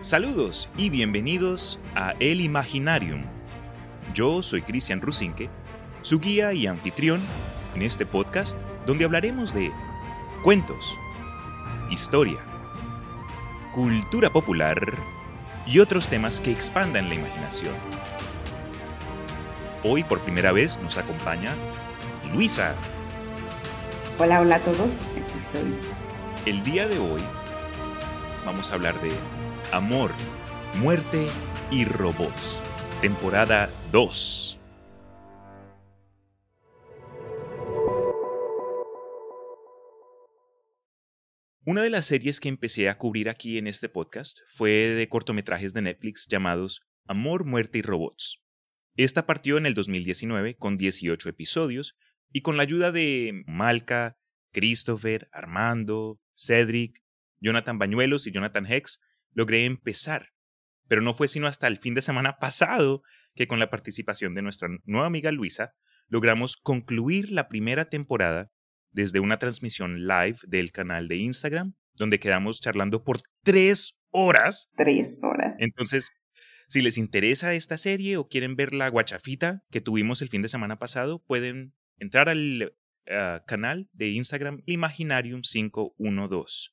Saludos y bienvenidos a El Imaginarium. Yo soy Cristian Rusinque, su guía y anfitrión en este podcast donde hablaremos de cuentos, historia, cultura popular y otros temas que expandan la imaginación. Hoy por primera vez nos acompaña Luisa. Hola, hola a todos, aquí estoy. El día de hoy vamos a hablar de Amor, Muerte y Robots, temporada 2. Una de las series que empecé a cubrir aquí en este podcast fue de cortometrajes de Netflix llamados Amor, Muerte y Robots. Esta partió en el 2019 con 18 episodios y con la ayuda de Malca, Christopher, Armando, Cedric, Jonathan Bañuelos y Jonathan Hex, logré empezar. Pero no fue sino hasta el fin de semana pasado que con la participación de nuestra nueva amiga Luisa logramos concluir la primera temporada desde una transmisión live del canal de Instagram, donde quedamos charlando por tres horas. Tres horas. Entonces, si les interesa esta serie o quieren ver la guachafita que tuvimos el fin de semana pasado, pueden entrar al ah, canal de Instagram Imaginarium 512.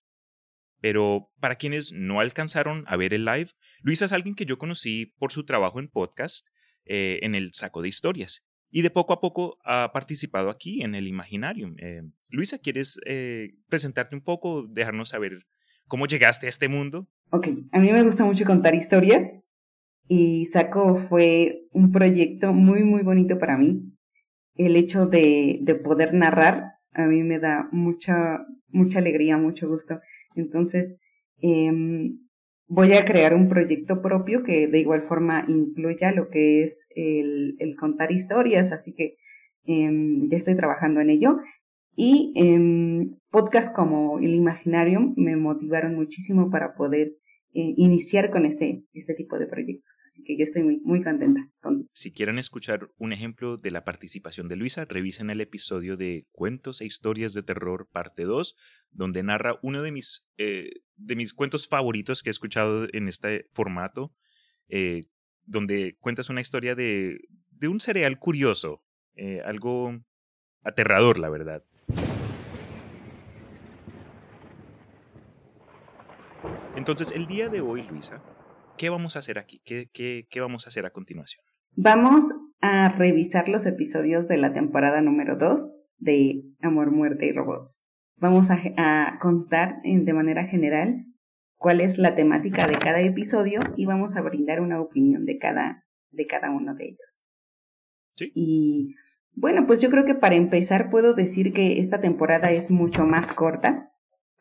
Pero para quienes no alcanzaron a ver el live, Luisa es alguien que yo conocí por su trabajo en podcast eh, en el saco de historias. Y de poco a poco ha participado aquí en el Imaginarium. Eh, Luisa, ¿quieres eh, presentarte un poco, dejarnos saber cómo llegaste a este mundo? Ok, a mí me gusta mucho contar historias y Saco fue un proyecto muy, muy bonito para mí. El hecho de, de poder narrar a mí me da mucha, mucha alegría, mucho gusto. Entonces, em, voy a crear un proyecto propio que de igual forma incluya lo que es el, contar historias, así que em, ya estoy trabajando en ello. Y em, podcasts como El Imaginarium me motivaron muchísimo para poder eh, iniciar con este, este tipo de proyectos. Así que yo estoy muy, muy contenta. Con... Si quieren escuchar un ejemplo de la participación de Luisa, revisen el episodio de Cuentos e Historias de Terror, parte 2, donde narra uno de mis, eh, de mis cuentos favoritos que he escuchado en este formato, eh, donde cuentas una historia de, de un cereal curioso, algo aterrador, la verdad. Entonces, el día de hoy, Luisa, ¿qué vamos a hacer aquí? ¿Qué, qué, qué vamos a hacer a continuación? Vamos a revisar los episodios de la temporada número 2 de Amor, Muerte y Robots. Vamos a, a contar de manera general cuál es la temática de cada episodio y vamos a brindar una opinión de cada, de cada uno de ellos. Sí. Y bueno, pues yo creo que para empezar puedo decir que esta temporada es mucho más corta.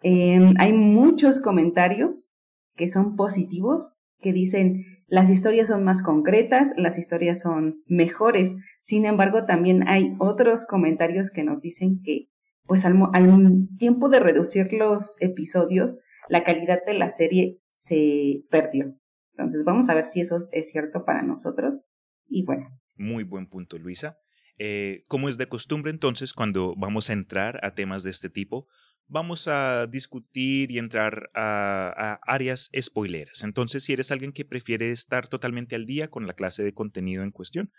Eh, hay muchos comentarios que son positivos, que dicen las historias son más concretas, las historias son mejores. Sin embargo, también hay otros comentarios que nos dicen que, pues al, al tiempo de reducir los episodios, la calidad de la serie se perdió. Entonces, vamos a ver si eso es cierto para nosotros. Y bueno. Muy buen punto, Luisa. Eh, como es de costumbre, entonces, cuando vamos a entrar a temas de este tipo, vamos a discutir y entrar a, áreas spoileras. Entonces, si eres alguien que prefiere estar totalmente al día con la clase de contenido en cuestión,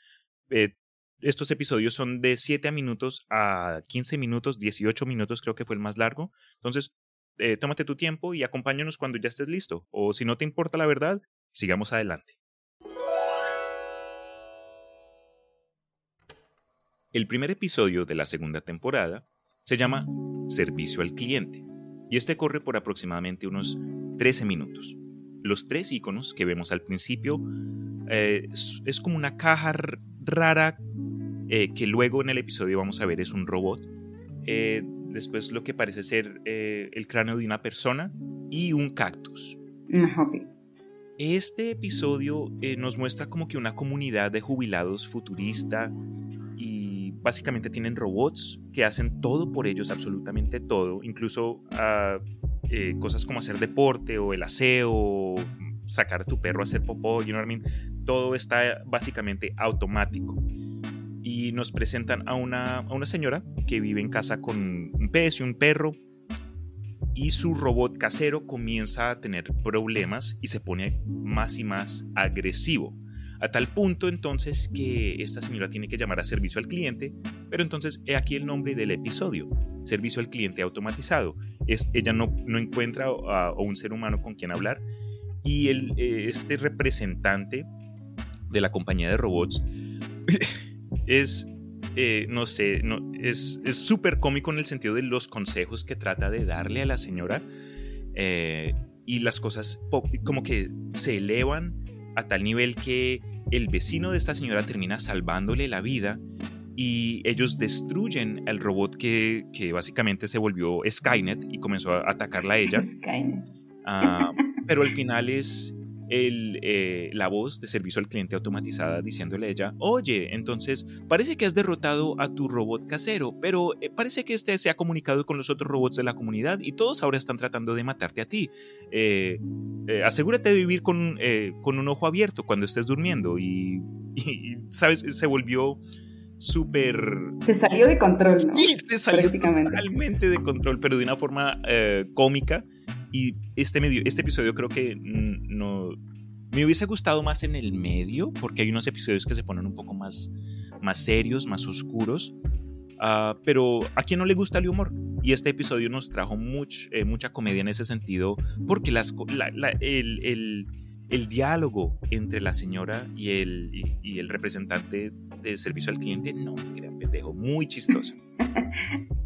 eh, estos episodios son de 7 minutos a 15 minutos, 18 minutos creo que fue el más largo. Entonces, eh, tómate tu tiempo y acompáñanos cuando ya estés listo. O si no te importa la verdad, sigamos adelante. El primer episodio de la segunda temporada se llama Servicio al cliente y este corre por aproximadamente unos 13 minutos. Los tres iconos que vemos al principio eh, es, como una caja rara eh, que luego en el episodio vamos a ver es un robot. Eh, después lo que parece ser el cráneo de una persona y un cactus. Este episodio nos muestra como que una comunidad de jubilados futurista básicamente tienen robots que hacen todo por ellos, absolutamente todo, incluso ah, eh, cosas como hacer deporte o el aseo, sacar a tu perro a hacer popó, you know what I mean? todo está básicamente automático. Y nos presentan a una, a una señora que vive en casa con un pez y un perro. y su robot casero comienza a tener problemas y se pone más y más agresivo. A tal punto entonces que esta señora tiene que llamar a servicio al cliente, pero entonces he aquí el nombre del episodio, servicio al cliente automatizado. Es, ella no, no encuentra a, un ser humano con quien hablar y el, eh, este representante de la compañía de robots es, eh, no sé, no, es súper cómico en el sentido de los consejos que trata de darle a la señora eh, y las cosas como que se elevan a tal nivel que el vecino de esta señora termina salvándole la vida y ellos destruyen el robot que, que básicamente se volvió Skynet y comenzó a atacarla a ella. Skynet. Ah, pero al final es el, eh, la voz de servicio al cliente automatizada diciéndole a ella, oye, entonces parece que has derrotado a tu robot casero, pero eh, parece que este se ha comunicado con los otros robots de la comunidad y todos ahora están tratando de matarte a ti. Eh, asegúrate de vivir con, con, un ojo abierto cuando estés durmiendo y, ¿sabes? Se volvió súper... Se salió de control, ¿no? Sí, se salió totalmente de control, pero de una forma cómica y este, medio, este episodio creo que no, me hubiese gustado más en el medio, porque hay unos episodios que se ponen un poco más, más serios, más oscuros. Uh, pero a quien no le gusta el humor. Y este episodio nos trajo eh, mucha comedia en ese sentido, porque el, diálogo entre la señora y el, y, el representante de servicio al cliente, no, era pendejo, muy chistoso.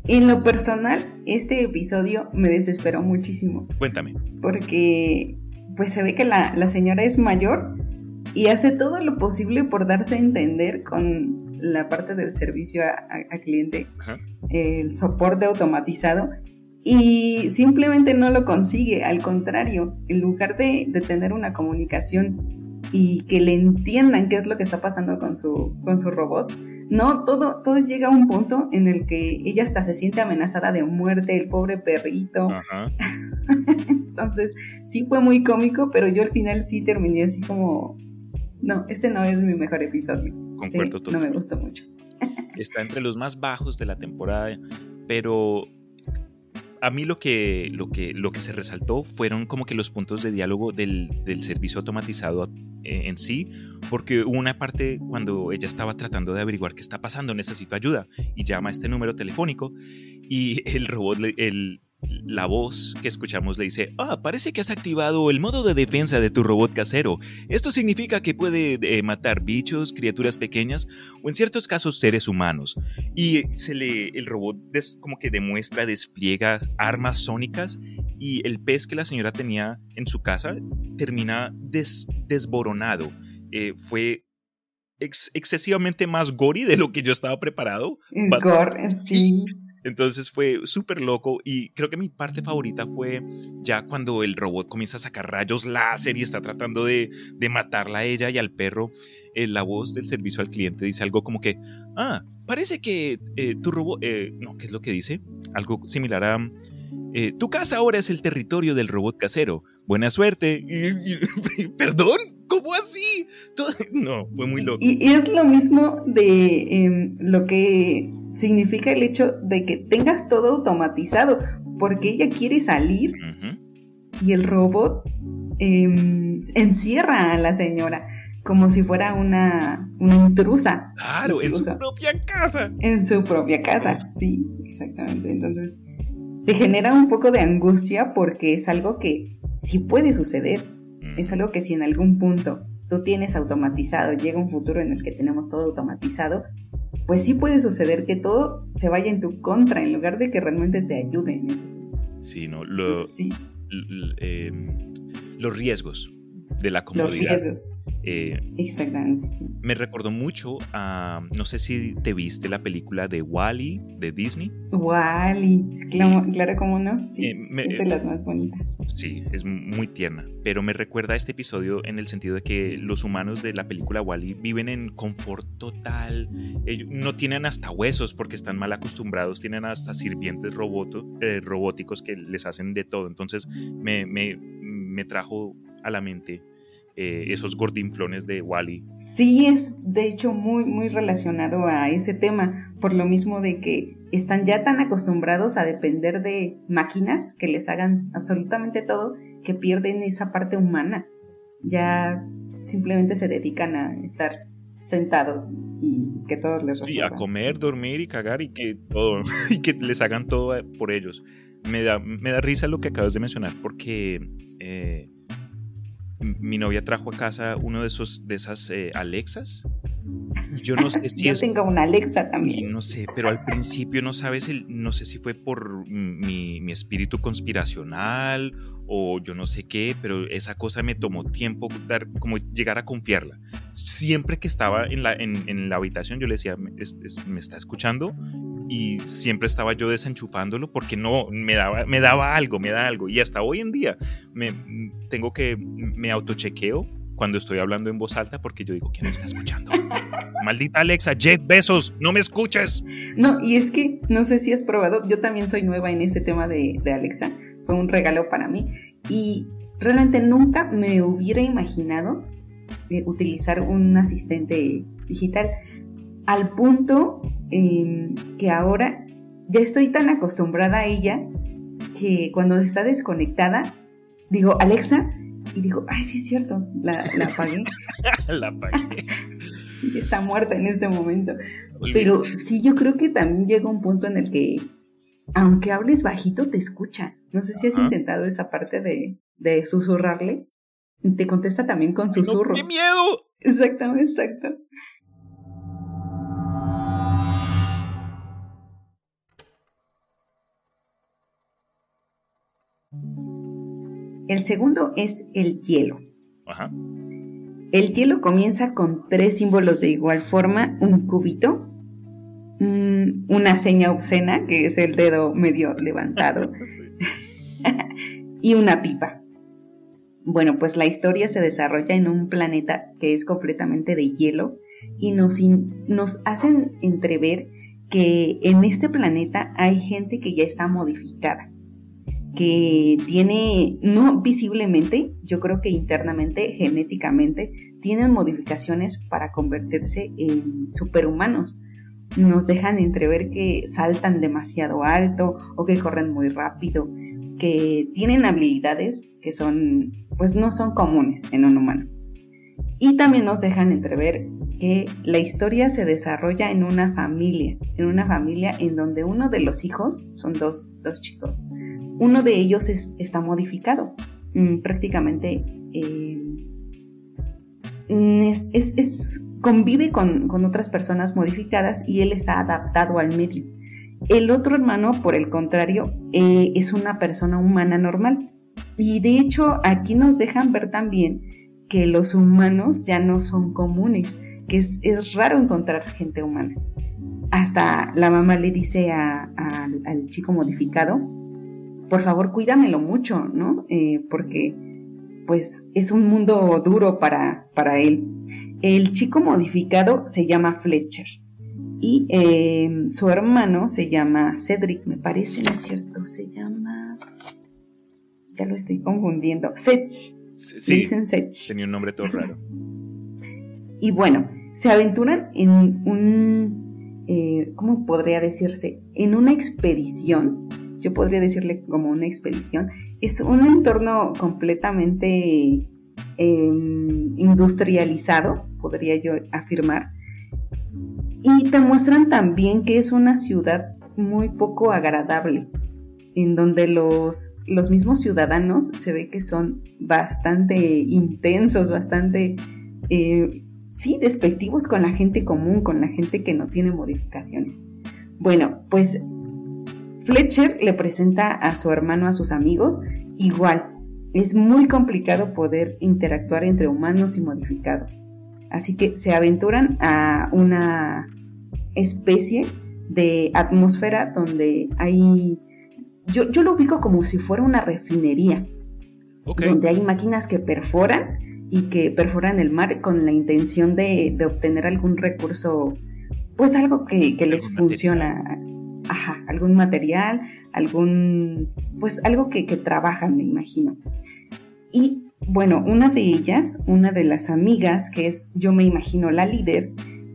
En lo personal, este episodio me desesperó muchísimo. Cuéntame. Porque pues se ve que la, señora es mayor y hace todo lo posible por darse a entender con la parte del servicio a, cliente, el soporte automatizado, y simplemente no lo consigue. Al contrario, en lugar de, de, tener una comunicación y que le entiendan qué es lo que está pasando con su, con su robot, no, todo, todo llega a un punto en el que ella hasta se siente amenazada de muerte, el pobre perrito. Entonces, sí fue muy cómico, pero yo al final sí terminé así como, no, este no es mi mejor episodio. Concuerdo este No me gustó mucho. Está entre los más bajos de la temporada, pero a mí lo que, lo, que, lo que se resaltó fueron como que los puntos de diálogo del, del servicio automatizado eh, en sí, porque hubo una parte cuando ella estaba tratando de averiguar qué está pasando, necesito ayuda, y llama a este número telefónico, y el robot, el, la voz que escuchamos le dice, ah, parece que has activado el modo de defensa de tu robot casero. Esto significa que puede eh, matar bichos, criaturas pequeñas o en ciertos casos seres humanos. Y se le, el robot como que demuestra, despliega armas sónicas y el pez que la señora tenía en su casa termina desboronado. Eh, fue excesivamente más gory de lo que yo estaba preparado. Gore, sí. Entonces fue súper loco y creo que mi parte favorita fue ya cuando el robot comienza a sacar rayos láser y está tratando de, de matarla a ella y al perro. Eh, la voz del servicio al cliente dice algo como que, ah, parece que eh, tu robot, eh, no, ¿qué es lo que dice? Algo similar a, tu casa ahora es el territorio del robot casero. Buena suerte. Perdón, ¿cómo así? no, fue muy loco. Y, es lo mismo de em, lo que significa el hecho de que tengas todo automatizado, porque ella quiere salir y el robot em, encierra a la señora como si fuera una, intrusa. Claro, en su propia casa. En su propia casa, sí, exactamente. Entonces, te genera un poco de angustia porque es algo que sí puede suceder. Es algo que si en algún punto tú tienes automatizado, llega un futuro en el que tenemos todo automatizado, pues sí puede suceder que todo se vaya en tu contra en lugar de que realmente te ayude en ese sentido. Sí, no, sí. Em, los riesgos de la comodidad. Los riesgos. Eh, Exactamente. Me recordó mucho a, no sé si te viste la película de Wally de Disney. Wally, claro, claro como no, sí, eh, es de las más bonitas. Sí, es muy tierna, pero me recuerda a este episodio en el sentido de que los humanos de la película Wally viven en confort total, Ellos no tienen hasta huesos porque están mal acostumbrados, tienen hasta sirvientes eh, robóticos que les hacen de todo, entonces me, me, me trajo a la mente eh, esos gordinflones de Wally. Sí, es de hecho muy, muy relacionado a ese tema, por lo mismo de que están ya tan acostumbrados a depender de máquinas que les hagan absolutamente todo que pierden esa parte humana. Ya simplemente se dedican a estar sentados y que todos les resuelvan. Sí, a comer, dormir y cagar y que todo, y que les hagan todo por ellos. Me da, me da risa lo que acabas de mencionar porque eh, mi novia trajo a casa uno de esos de esas eh, Alexas. Yo no sé si Yo tengo una Alexa también. No sé, pero al principio no sabes, el, no sé si fue por mi, mi, espíritu conspiracional o yo no sé qué, pero esa cosa me tomó tiempo dar, como llegar a confiarla. Siempre que estaba en la, en, en la habitación yo le decía, ¿me, ¿me está escuchando? y siempre estaba yo desenchufándolo porque no me daba me daba algo me da algo y hasta hoy en día me tengo que me autochequeo cuando estoy hablando en voz alta porque yo digo, ¿quién me está escuchando? Maldita Alexa, Jeff Besos, no me escuches. No, y es que no sé si has probado, yo también soy nueva en ese tema de, Alexa, fue un regalo para mí y realmente nunca me hubiera imaginado eh, utilizar un asistente digital al punto em, que ahora ya estoy tan acostumbrada a ella que cuando está desconectada digo, Alexa, y digo, ay, sí es cierto, la, la apagué. la apagué. sí, está muerta en este momento. Pero sí, yo creo que también llega un punto en el que, aunque hables bajito, te escucha. No sé si has intentado esa parte de, de susurrarle. Te contesta también con susurro. ¡Qué miedo! Exacto, exacto. El segundo es el hielo. Ajá. El hielo comienza con tres símbolos de igual forma, un cubito, una seña obscena, que es el dedo medio levantado, y una pipa. Bueno, pues la historia se desarrolla en un planeta que es completamente de hielo y nos, nos hacen entrever que en este planeta hay gente que ya está modificada que tiene, no visiblemente, yo creo que internamente, genéticamente, tienen modificaciones para convertirse en superhumanos. Nos dejan entrever que saltan demasiado alto o que corren muy rápido, que tienen habilidades que son, pues no son comunes en un humano. Y también nos dejan entrever que la historia se desarrolla en una familia, en una familia en donde uno de los hijos, son dos, dos chicos, uno de ellos está modificado. Mm, prácticamente eh, es, convive con, otras personas modificadas y él está adaptado al medio. El otro hermano, por el contrario, eh, es una persona humana normal. Y de hecho aquí nos dejan ver también que los humanos ya no son comunes, que es, raro encontrar gente humana. Hasta la mamá le dice al chico modificado, por favor cuídamelo mucho, ¿no? Eh, porque pues es un mundo duro para, para él. El chico modificado se llama Fletcher y em, su hermano se llama Cedric, me parece, ¿no es cierto? Se llama... Ya lo estoy confundiendo. Sech. Sí, dicen Sech. Tenía un nombre todo raro. y bueno, se aventuran en un... Eh, ¿Cómo podría decirse? En una expedición yo podría decirle como una expedición, es un entorno completamente em, industrializado, podría yo afirmar. Y te muestran también que es una ciudad muy poco agradable, en donde los, los mismos ciudadanos se ve que son bastante intensos, bastante, eh, sí, despectivos con la gente común, con la gente que no tiene modificaciones. Bueno, pues Fletcher le presenta a su hermano a sus amigos, igual, es muy complicado poder interactuar entre humanos y modificados. Así que se aventuran a una especie de atmósfera donde hay... Yo, lo ubico como si fuera una refinería, donde hay máquinas que perforan y que perforan el mar con la intención de, obtener algún recurso, pues algo que, que les funciona. ajá, algún material, algún, pues algo que, que trabajan, me imagino. Y bueno, una de ellas, una de las amigas, que es, yo me imagino, la líder,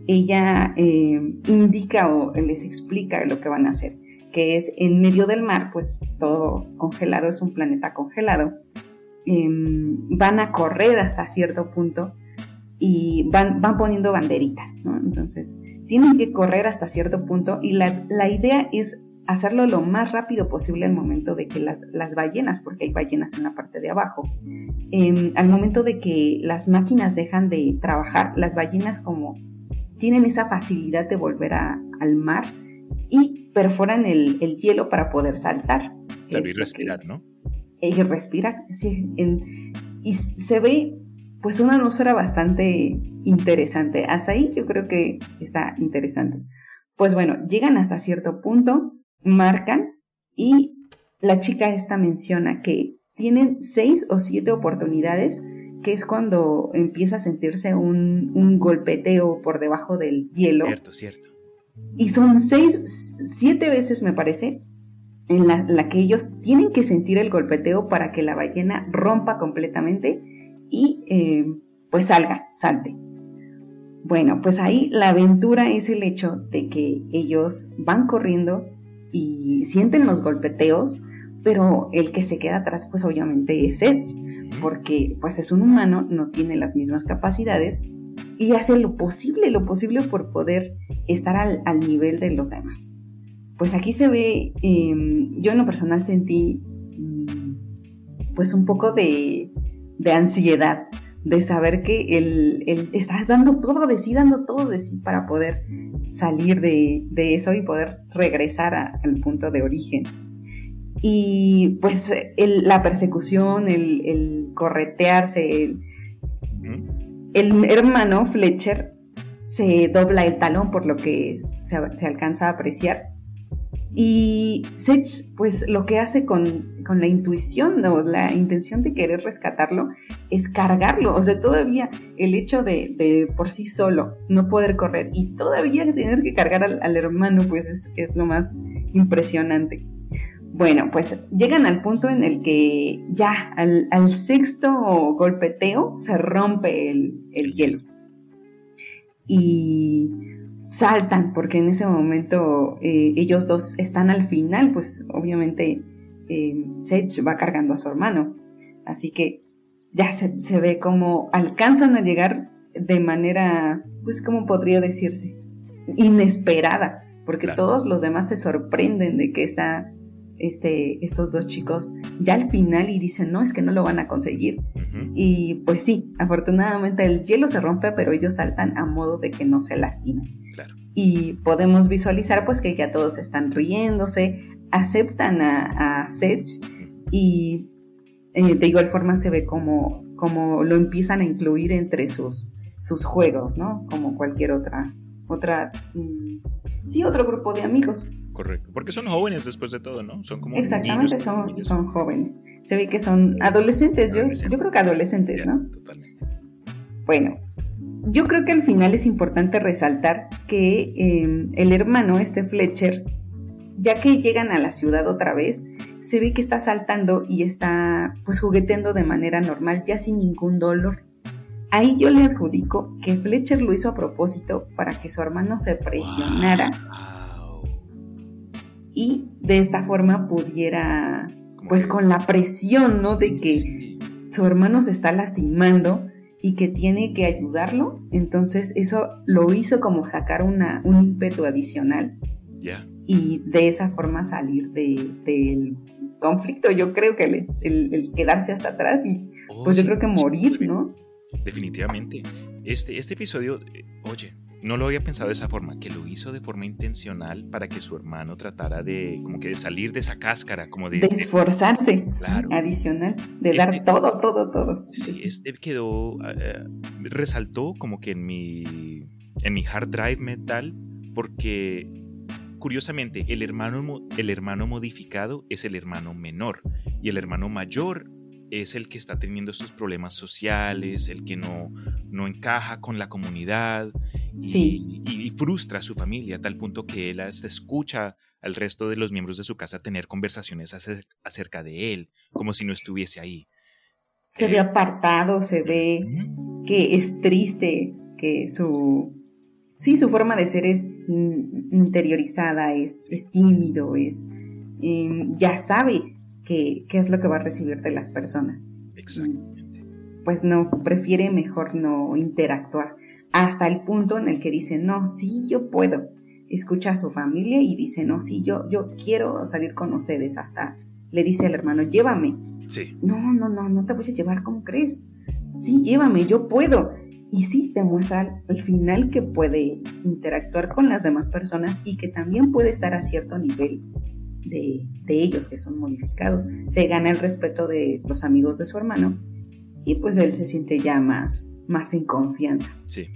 ella eh, indica o les explica lo que van a hacer, que es en medio del mar, pues todo congelado, es un planeta congelado. Em, van a correr hasta cierto punto y van, van poniendo banderitas, ¿no? Entonces, tienen que correr hasta cierto punto y la, la idea es hacerlo lo más rápido posible al momento de que las, las ballenas, porque hay ballenas en la parte de abajo, em, al momento de que las máquinas dejan de trabajar, las ballenas como tienen esa facilidad de volver al mar y perforan el, hielo para poder saltar. y respirar, ¿no? Y respirar, sí. y se ve pues una atmósfera bastante interesante. Hasta ahí yo creo que está interesante. Pues bueno, llegan hasta cierto punto, marcan y la chica esta menciona que tienen seis o siete oportunidades que es cuando empieza a sentirse un, golpeteo por debajo del hielo. Cierto, cierto. Y son seis, siete veces me parece, en la, que ellos tienen que sentir el golpeteo para que la ballena rompa completamente y eh, pues salga, salte. Bueno, pues ahí la aventura es el hecho de que ellos van corriendo y sienten los golpeteos, pero el que se queda atrás pues obviamente es Edge porque pues es un humano, no tiene las mismas capacidades y hace lo posible, lo posible por poder estar al, nivel de los demás. Pues aquí se ve, em, yo en lo personal sentí mm, pues un poco de, ansiedad, de saber que él, está dando todo de sí, dando todo de sí para poder salir de, eso y poder regresar al punto de origen. Y pues la persecución, el, corretearse, el, el, hermano Fletcher se dobla el talón por lo que se, alcanza a apreciar. Y Sech, pues lo que hace con, la intuición o la intención de querer rescatarlo es cargarlo. O sea, todavía el hecho de, por sí solo no poder correr y todavía tener que cargar al, hermano, pues es, es, lo más impresionante. Bueno, pues llegan al punto en el que ya al, sexto golpeteo se rompe el, hielo. Y saltan, porque en ese momento eh, ellos dos están al final, pues obviamente eh, Sage va cargando a su hermano. Así que ya se, se ve como alcanzan a llegar de manera, pues como podría decirse, inesperada, porque todos los demás se sorprenden de que está este, estos dos chicos ya al final y dicen, no, es que no lo van a conseguir. Y pues sí, afortunadamente el hielo se rompe, pero ellos saltan a modo de que no se lastimen. Y podemos visualizar pues que ya todos están riéndose, aceptan a, a y eh, de igual forma se ve como, como lo empiezan a incluir entre sus, sus juegos, ¿no? Como cualquier otra, otra, mm, sí, otro grupo de amigos. Correcto, porque son jóvenes después de todo, ¿no? Son como Exactamente, son, son jóvenes. Se ve que son adolescentes, Yo, yo creo que adolescentes, ¿no? Totalmente. Bueno, yo creo que al final es importante resaltar que em, el hermano, este Fletcher, ya que llegan a la ciudad otra vez, se ve que está saltando y está pues jugueteando de manera normal, ya sin ningún dolor. Ahí yo le adjudico que Fletcher lo hizo a propósito para que su hermano se presionara y de esta forma pudiera, pues con la presión, ¿no? De que su hermano se está lastimando y que tiene que ayudarlo, entonces eso lo hizo como sacar una, un ímpetu adicional. Y de esa forma salir del conflicto. Yo creo que el, quedarse hasta atrás y pues yo creo que morir, ¿no? Definitivamente. Este, este episodio, eh, oye, no lo había pensado de esa forma, que lo hizo de forma intencional para que su hermano tratara de, como que de salir de esa cáscara, como de... De esforzarse, adicional, de dar todo, todo, todo. Sí, este quedó, eh, resaltó como que en mi, en mi hard drive mental, porque curiosamente el hermano, el hermano modificado es el hermano menor y el hermano mayor es el que está teniendo estos problemas sociales, el que no, no encaja con la comunidad y, frustra a su familia a tal punto que él hasta escucha al resto de los miembros de su casa tener conversaciones acerca de él, como si no estuviese ahí. Se ve apartado, se ve que es triste, que su... Sí, su forma de ser es interiorizada, es, es tímido, es... Em, ya sabe qué es lo que va a recibir de las personas. Exactamente. Pues no, prefiere mejor no interactuar. Hasta el punto en el que dice, no, sí, yo puedo. Escucha a su familia y dice, no, sí, yo, yo quiero salir con ustedes. Hasta le dice al hermano, llévame. Sí. No, no, no, no te voy a llevar, ¿cómo crees? Sí, llévame, yo puedo. Y sí, te muestra al final que puede interactuar con las demás personas y que también puede estar a cierto nivel de, ellos que son modificados. Se gana el respeto de los amigos de su hermano y pues él se siente ya más, más en confianza. Sí.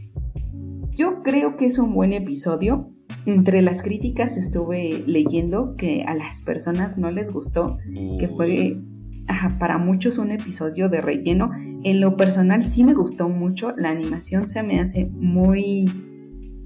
Yo creo que es un buen episodio. Entre las críticas estuve leyendo que a las personas no les gustó, que fue para muchos un episodio de relleno. En lo personal sí me gustó mucho, la animación se me hace muy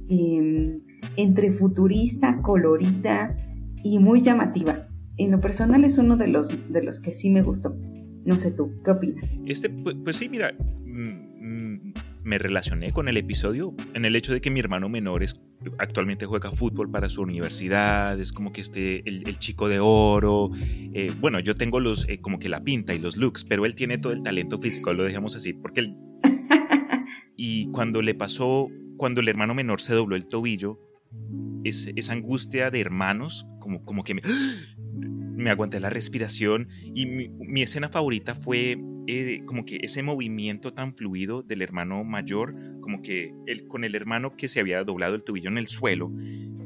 em, entre futurista, colorida, y muy llamativa. En lo personal es uno de los, de los que sí me gustó. No sé tú, ¿qué opinas? Este, pues, pues sí, mira, mm, mm, me relacioné con el episodio en el hecho de que mi hermano menor es, actualmente juega fútbol para su universidad, es como que este, el, chico de oro. Eh, bueno, yo tengo los, eh, como que la pinta y los looks, pero él tiene todo el talento físico, lo dejamos así, porque él... y cuando le pasó, cuando el hermano menor se dobló el tobillo, esa angustia de hermanos, como, como que me, me aguanté la respiración y mi, escena favorita fue eh, como que ese movimiento tan fluido del hermano mayor, como que el, con el hermano que se había doblado el tobillo en el suelo,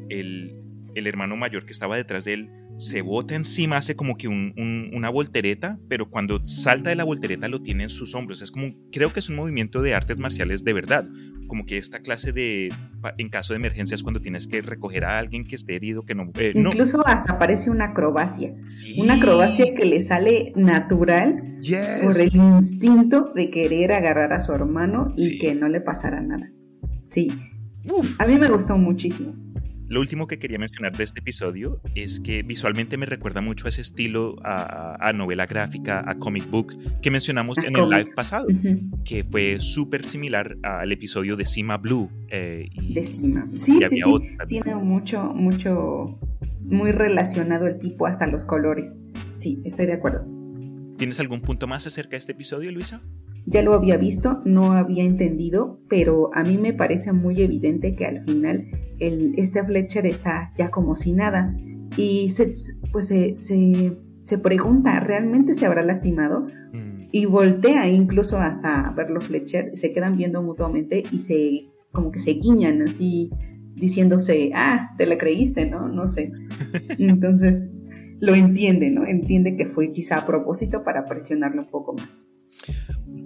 el, el hermano mayor que estaba detrás de él se bota encima, hace como que una voltereta, pero cuando salta de la voltereta lo tiene en sus hombros. Es como, creo que es un movimiento de artes marciales de verdad. Como que esta clase de, en caso de emergencias, cuando tienes que recoger a alguien que esté herido, que no... Eh, Incluso hasta parece una acrobacia. Una acrobacia que le sale natural por el instinto de querer agarrar a su hermano y que no le pasara nada. Sí. A mí me gustó muchísimo. Lo último que quería mencionar de este episodio es que visualmente me recuerda mucho a ese estilo, a, novela gráfica, a comic book que mencionamos en el live pasado, que fue súper similar al episodio de Cima Blue. Eh, de Cima, sí, sí, sí. Tiene mucho, mucho, muy relacionado el tipo hasta los colores. Sí, estoy de acuerdo. ¿Tienes algún punto más acerca de este episodio, Luisa? Ya lo había visto, no había entendido, pero a mí me parece muy evidente que al final el, este Fletcher está ya como si nada y se, pues se, se, pregunta, ¿realmente se habrá lastimado? Mm. Y voltea incluso hasta verlo Fletcher, se quedan viendo mutuamente y se como que se guiñan así diciéndose, ah, te la creíste, ¿no? No sé. Entonces lo entiende, ¿no? Entiende que fue quizá a propósito para presionarlo un poco más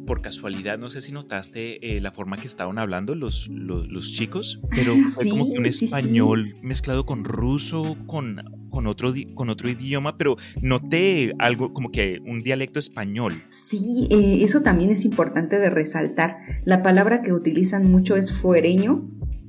por casualidad, no sé si notaste eh, la forma que estaban hablando los, los, chicos, pero ah, fue como que un español mezclado con ruso, con, con, otro, con otro idioma, pero noté algo como que un dialecto español. Sí, eh, eso también es importante de resaltar. La palabra que utilizan mucho es fuereño.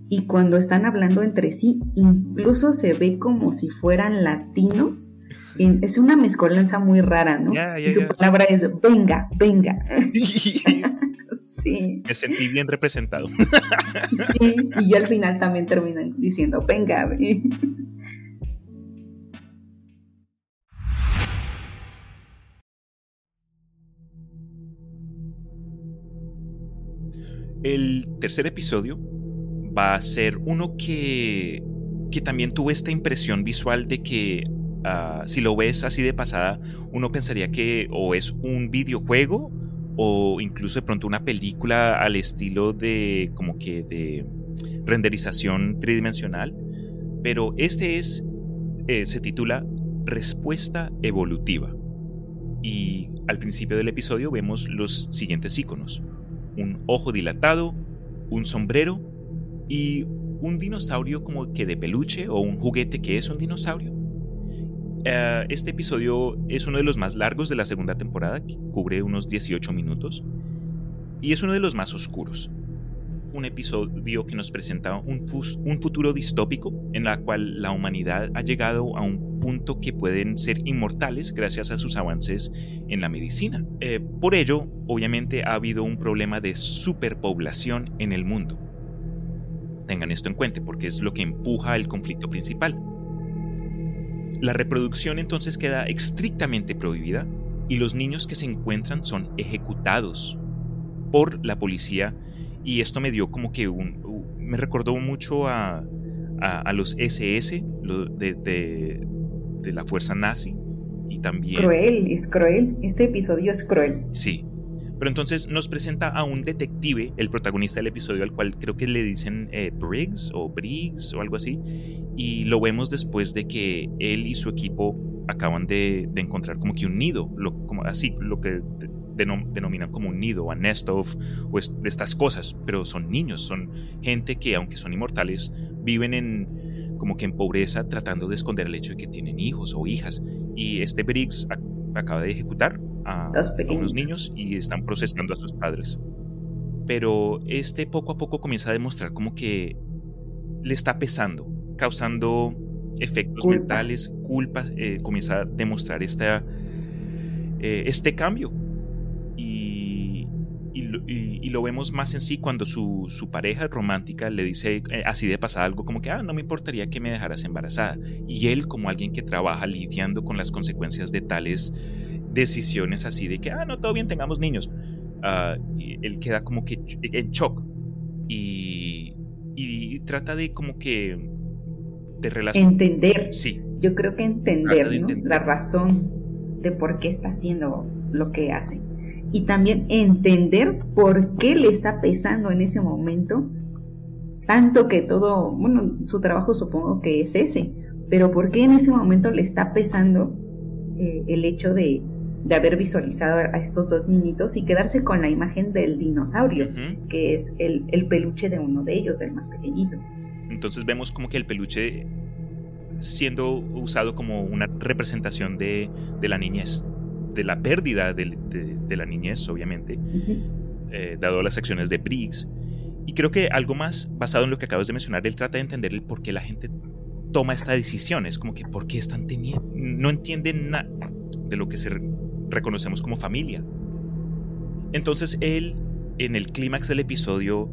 Y cuando están hablando entre sí, incluso se ve como si fueran latinos, es una mezcolanza muy rara, ¿no? y su palabra es venga, venga. sí. Me sentí bien representado. sí, y al final también terminan diciendo venga. El tercer episodio va a ser uno que, que también tuvo esta impresión visual de que Ah, si lo ves así de pasada, uno pensaría que o es un videojuego o incluso de pronto una película al estilo de como que de renderización tridimensional. Pero este es, eh, se titula Respuesta Evolutiva. Y al principio del episodio vemos los siguientes iconos. Un ojo dilatado, un sombrero y un dinosaurio como que de peluche o un juguete que es un dinosaurio. Eh, este episodio es uno de los más largos de la segunda temporada, que cubre unos 18 minutos, y es uno de los más oscuros. un episodio que nos presenta un, futuro distópico en la cual la humanidad ha llegado a un punto que pueden ser inmortales gracias a sus avances en la medicina. Eh, por ello, obviamente ha habido un problema de superpoblación en el mundo. Tengan esto en cuenta porque es lo que empuja el conflicto principal. La reproducción entonces queda estrictamente prohibida y los niños que se encuentran son ejecutados por la policía y esto me dio como que un... me recordó mucho a, a, los SS de, de, de, la fuerza nazi y también... Cruel, es cruel. Este episodio es cruel. Sí. Pero entonces nos presenta a un detective, el protagonista del episodio, al cual creo que le dicen eh, Briggs o Briggs o algo así, y lo vemos después de que él y su equipo acaban de, encontrar como que un nido, lo, como así, lo que denominan como un nido a nest of o de estas cosas, pero son niños, son gente que aunque son inmortales viven en como que en pobreza tratando de esconder el hecho de que tienen hijos o hijas. Y este Briggs acaba de ejecutar a, a unos niños y están procesando a sus padres. Pero este poco a poco comienza a demostrar como que le está pesando, causando efectos mentales, culpas, eh, comienza a demostrar esta, eh, este cambio y, lo vemos más en sí cuando su, pareja romántica le dice eh, así de pasada algo como que, ah, no me importaría que me dejaras embarazada. Y él como alguien que trabaja lidiando con las consecuencias de tales decisiones así de que, ah, no, todo bien, tengamos niños. Ah, él queda como que en shock y, y trata de como que de relacionar. Entender. Sí. Yo creo que entender, la razón de por qué está haciendo lo que hace y también entender por qué le está pesando en ese momento tanto que todo, bueno, su trabajo supongo que es ese, pero por qué en ese momento le está pesando eh, el hecho de, de, haber visualizado a estos dos niñitos y quedarse con la imagen del dinosaurio, que es el, el, peluche de uno de ellos, del más pequeñito. Entonces vemos como que el peluche siendo usado como una representación de, de la niñez de la pérdida de, la niñez, obviamente, eh, dado las acciones de Briggs. Y creo que algo más basado en lo que acabas de mencionar, él trata de entender el por qué la gente toma esta decisión. Es como que, ¿por qué están teniendo? No entienden nada de lo que se reconocemos como familia. Entonces él, en el clímax del episodio,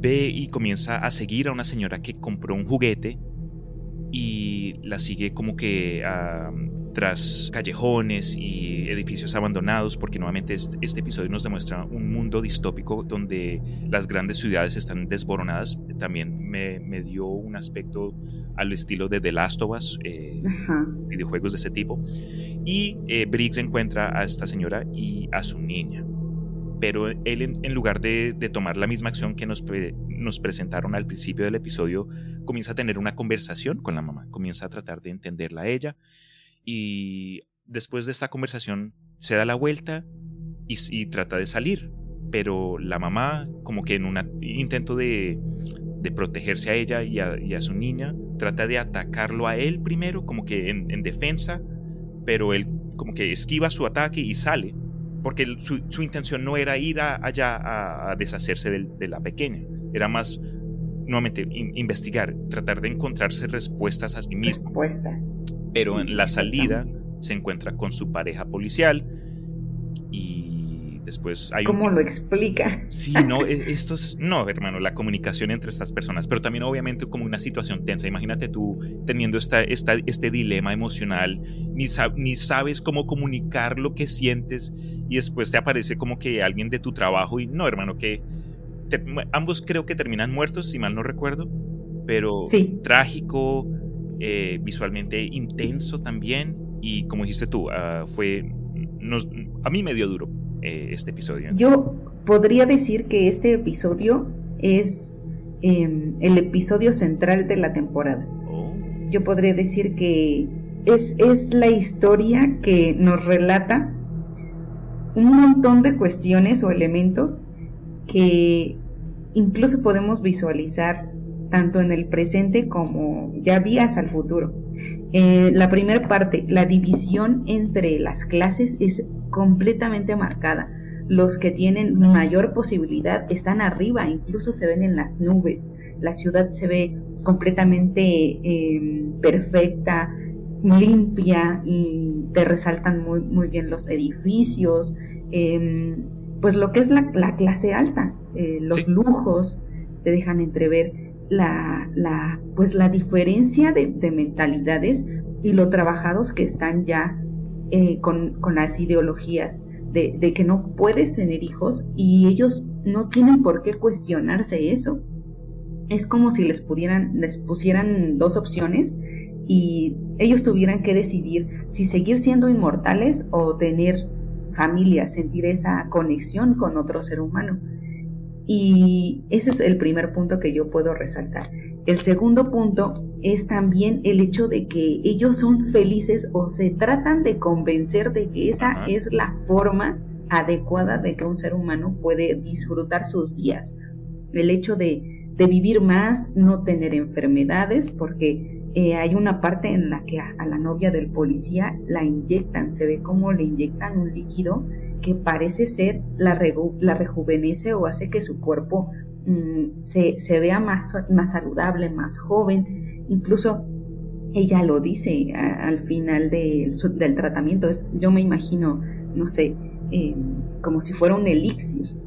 ve y comienza a seguir a una señora que compró un juguete y la sigue como que a tras callejones y edificios abandonados, porque nuevamente este, episodio nos demuestra un mundo distópico donde las grandes ciudades están desboronadas. También me, dio un aspecto al estilo de The Last of Us, eh, videojuegos de ese tipo. Y eh, Briggs encuentra a esta señora y a su niña. Pero él, en, lugar de, tomar la misma acción que nos, presentaron al principio del episodio, comienza a tener una conversación con la mamá, comienza a tratar de entenderla a ella. Y después de esta conversación se da la vuelta y, trata de salir, pero la mamá como que en un intento de, protegerse a ella y a, su niña, trata de atacarlo a él primero, como que en, defensa, pero él como que esquiva su ataque y sale, porque su, intención no era ir allá a, deshacerse de, la pequeña, era más nuevamente investigar, tratar de encontrarse respuestas a sí mismo. Respuestas. Pero en la salida se encuentra con su pareja policial después hay... ¿Cómo lo explica? Sí, no, e, esto es... No, hermano, la comunicación entre estas personas, pero también obviamente como una situación tensa. Imagínate tú teniendo esta, esta, este dilema emocional, ni, ni sabes cómo comunicar lo que sientes y después te aparece como que alguien de tu trabajo y no, hermano, que... ambos creo que terminan muertos, si mal no recuerdo, pero trágico, eh, visualmente intenso también y como dijiste tú, uh, fue, nos, a mí me dio duro eh, este episodio. Yo podría decir que este episodio es em, el episodio central de la temporada. Oh. Yo podría decir que es, es la historia que nos relata un montón de cuestiones o elementos que incluso podemos visualizar tanto en el presente como ya vías al futuro. Eh, la primera parte, la división entre las clases es completamente marcada. los que tienen mayor posibilidad están arriba, incluso se ven en las nubes. La ciudad se ve completamente em, perfecta, limpia y te resaltan muy, muy bien los edificios, em, pues lo que es la, clase alta, eh, los lujos, te dejan entrever la, la, pues la diferencia de, mentalidades y lo trabajados que están ya eh, con, las ideologías de, de, que no puedes tener hijos y ellos no tienen por qué cuestionarse eso. Es como si les pudieran, les pusieran dos opciones y ellos tuvieran que decidir si seguir siendo inmortales o tener familia, sentir esa conexión con otro ser humano. Y ese es el primer punto que yo puedo resaltar. El segundo punto es también el hecho de que ellos son felices o se tratan de convencer de que esa es la forma adecuada de que un ser humano puede disfrutar sus días. El hecho de, de vivir más, no tener enfermedades, porque eh, hay una parte en la que a, la novia del policía la inyectan, se ve como le inyectan un líquido que parece ser la, la rejuvenece o hace que su cuerpo mm, se, vea más, más saludable, más joven. Incluso ella lo dice al final del tratamiento. Es, yo me imagino, no sé, eh, como si fuera un elixir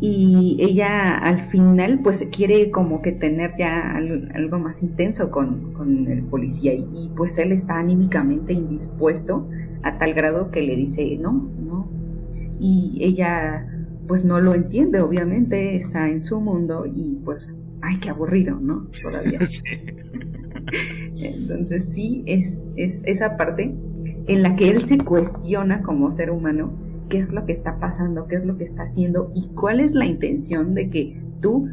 y ella al final pues quiere como que tener ya algo más intenso con, el policía y, pues él está anímicamente indispuesto a tal grado que le dice no, no. Y ella pues no lo entiende, obviamente está en su mundo y pues, ay, qué aburrido, ¿no? Todavía. Entonces sí, es, es esa parte en la que él se cuestiona como ser humano qué es lo que está pasando, qué es lo que está haciendo y cuál es la intención de que tú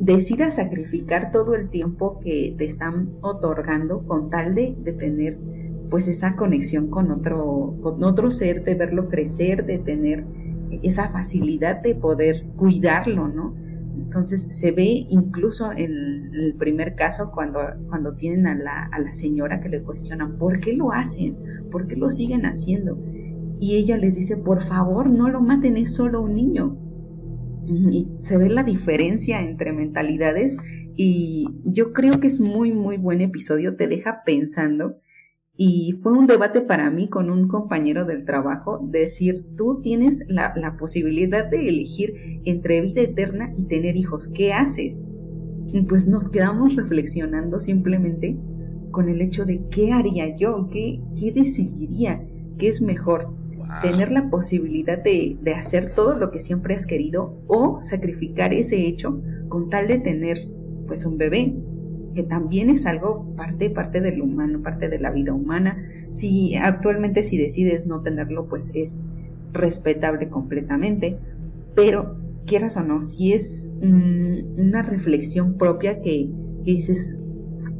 decidas sacrificar todo el tiempo que te están otorgando con tal de, tener pues esa conexión con otro, con otro ser, de verlo crecer, de tener esa facilidad de poder cuidarlo, ¿no? Entonces se ve incluso en el primer caso cuando, cuando tienen a la, a la señora que le cuestionan, ¿por qué lo hacen? ¿Por qué lo siguen haciendo? Y ella les dice, por favor, no lo maten, es solo un niño. Y se ve la diferencia entre mentalidades y yo creo que es muy, muy buen episodio, te deja pensando. Y fue un debate para mí con un compañero del trabajo, decir, tú tienes la, la posibilidad de elegir entre vida eterna y tener hijos, ¿qué haces? Y pues nos quedamos reflexionando simplemente con el hecho de qué haría yo, qué, qué decidiría, qué es mejor, tener la posibilidad de, hacer todo lo que siempre has querido o sacrificar ese hecho con tal de tener pues un bebé que también es algo parte parte del humano parte de la vida humana si actualmente si decides no tenerlo pues es respetable completamente pero quieras o no si es una reflexión propia que, dices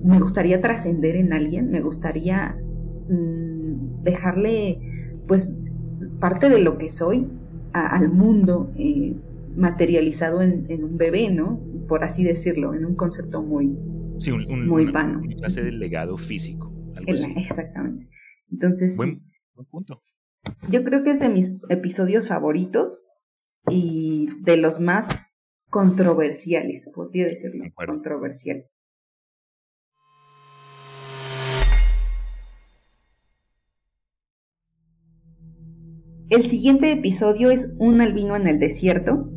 me gustaría trascender en alguien me gustaría mm, dejarle pues parte de lo que soy al mundo eh, materializado en, un bebé, ¿no? Por así decirlo, en un concepto muy, sí, un, muy vano. Una clase de legado físico. Exactamente. Entonces, buen, punto. Yo creo que es de mis episodios favoritos y de los más controversiales, podría decirlo, controversial. El siguiente episodio es Un albino en el desierto.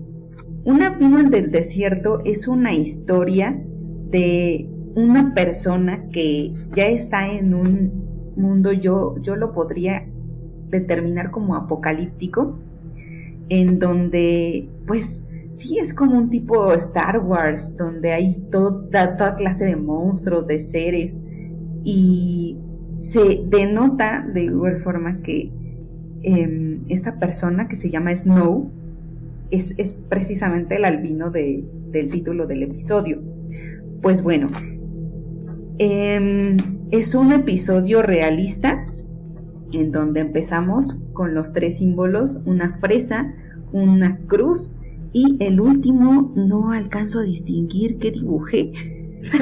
Un albino en el desierto es una historia de una persona que ya está en un mundo, yo, yo lo podría determinar como apocalíptico, en donde pues sí es como un tipo Star Wars, donde hay toda, toda clase de monstruos, de seres, y se denota de igual forma que Em, esta persona que se llama Snow es, precisamente el albino del título del episodio. Pues bueno, em, es un episodio realista en donde empezamos con los tres símbolos, una fresa, una cruz y el último no alcanzo a distinguir qué dibujé.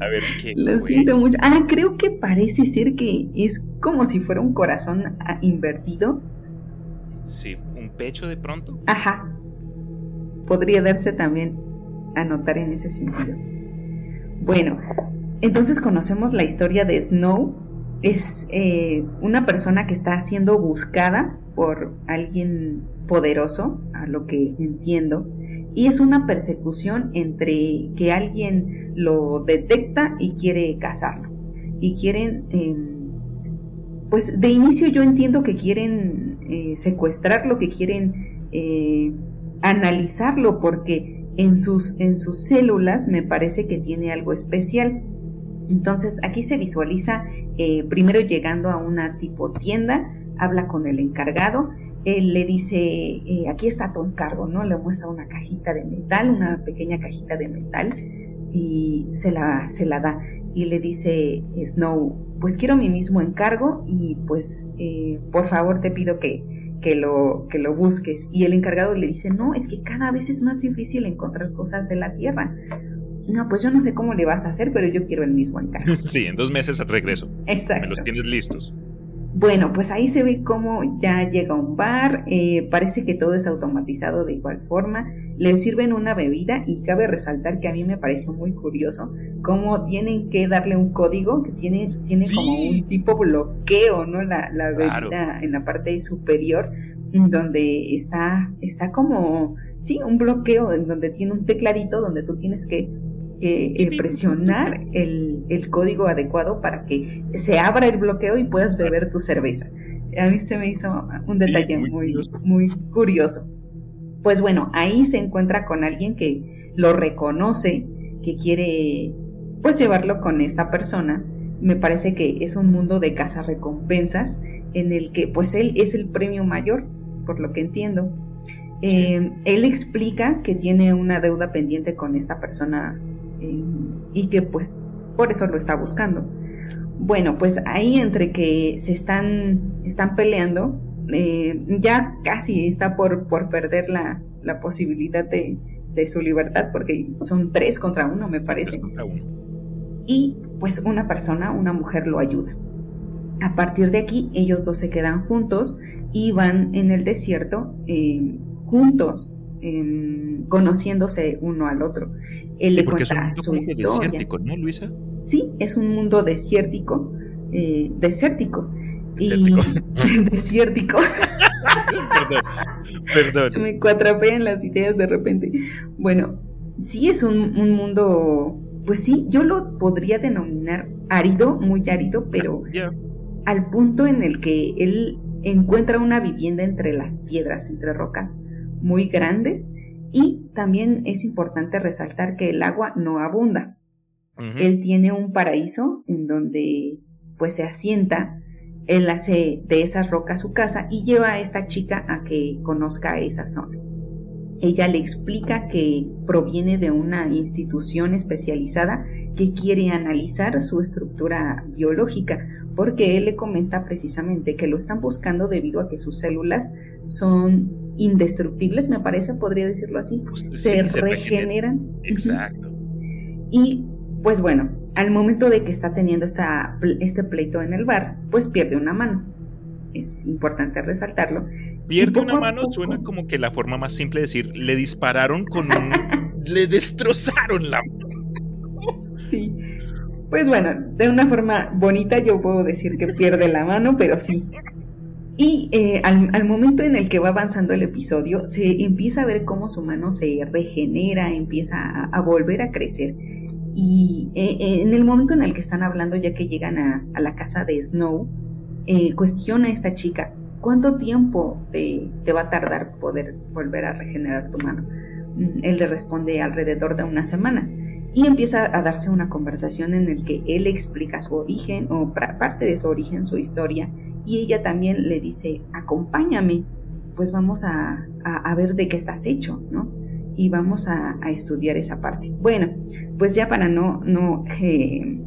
A ver, ¿qué Lo siento mucho. Ah, creo que parece ser que es como si fuera un corazón ah, invertido. Sí, un pecho de pronto. Ajá. Podría darse también a notar en ese sentido. Bueno, entonces conocemos la historia de Snow. Es eh, una persona que está siendo buscada por alguien poderoso, a lo que entiendo, y es una persecución entre que alguien lo detecta y quiere cazarlo. Y quieren, em, pues de inicio yo entiendo que quieren eh, secuestrarlo, que quieren eh, analizarlo, porque en sus, en sus células me parece que tiene algo especial. Entonces aquí se visualiza eh, primero llegando a una tipo tienda, habla con el encargado él le dice, eh, aquí está tu encargo, ¿no? Le muestra una cajita de metal, una pequeña cajita de metal, y se la, se la da. Y le dice Snow, pues quiero mi mismo encargo y pues eh, por favor te pido que, que, lo, que lo busques. Y el encargado le dice, no, es que cada vez es más difícil encontrar cosas de la Tierra. No, pues yo no sé cómo le vas a hacer, pero yo quiero el mismo encargo. Sí, en dos meses regreso. Exacto. Me los tienes listos. Bueno, pues ahí se ve cómo ya llega un bar, eh, parece que todo es automatizado de igual forma, le sirven una bebida y cabe resaltar que a mí me pareció muy curioso cómo tienen que darle un código que tiene, tiene como un tipo bloqueo, ¿no? La, la bebida en la parte superior, donde está, está como, sí, un bloqueo en donde tiene un tecladito donde tú tienes que eh, presionar el, el, código adecuado para que se abra el bloqueo y puedas beber tu cerveza. A mí se me hizo un detalle muy, muy curioso. Pues bueno, ahí se encuentra con alguien que lo reconoce, que quiere pues llevarlo con esta persona. Me parece que es un mundo de recompensas en el que pues él es el premio mayor, por lo que entiendo. Eh, él explica que tiene una deuda pendiente con esta persona y que pues por eso lo está buscando. Bueno, pues ahí entre que se están, están peleando, eh, ya casi está por, por perder la, la posibilidad de, de, su libertad, porque son tres contra uno, me parece. Y pues una persona, una mujer lo ayuda. A partir de aquí, ellos dos se quedan juntos y van en el desierto eh, juntos Conociéndose uno al otro. Él le cuenta su historia. Desértico, ¿no, Luisa? Sí, es un mundo desértico, eh, desértico. Desértico. Y desértico. perdón, perdón. Se me cuatrapean las ideas de repente. Bueno, sí es un, mundo, pues sí, yo lo podría denominar árido, muy árido, pero al punto en el que él encuentra una vivienda entre las piedras, entre rocas, muy grandes y también es importante resaltar que el agua no abunda. Él tiene un paraíso en donde pues se asienta, él hace de esas rocas su casa y lleva a esta chica a que conozca esa zona. Ella le explica que proviene de una institución especializada que quiere analizar su estructura biológica, porque él le comenta precisamente que lo están buscando debido a que sus células son indestructibles, me parece, podría decirlo así. Pues, se, regeneran. Exacto. Y pues bueno, al momento de que está teniendo esta, este pleito en el bar, pues pierde una mano es importante resaltarlo. Pierde una mano suena como que la forma más simple de decir, le dispararon con un... le destrozaron la mano. Sí. Pues bueno, de una forma bonita yo puedo decir que pierde la mano, pero sí. Y eh, al, momento en el que va avanzando el episodio, se empieza a ver cómo su mano se regenera, empieza a, volver a crecer. Y eh, en el momento en el que están hablando, ya que llegan a, a la casa de Snow, eh, cuestiona a esta chica, ¿cuánto tiempo te, va a tardar poder volver a regenerar tu mano? Mm, él le responde alrededor de una semana y empieza a darse una conversación en el que él explica su origen o parte de su origen, su historia, y ella también le dice, acompáñame, pues vamos a, ver de qué estás hecho, ¿no? Y vamos a, estudiar esa parte. Bueno, pues ya para no, no eh,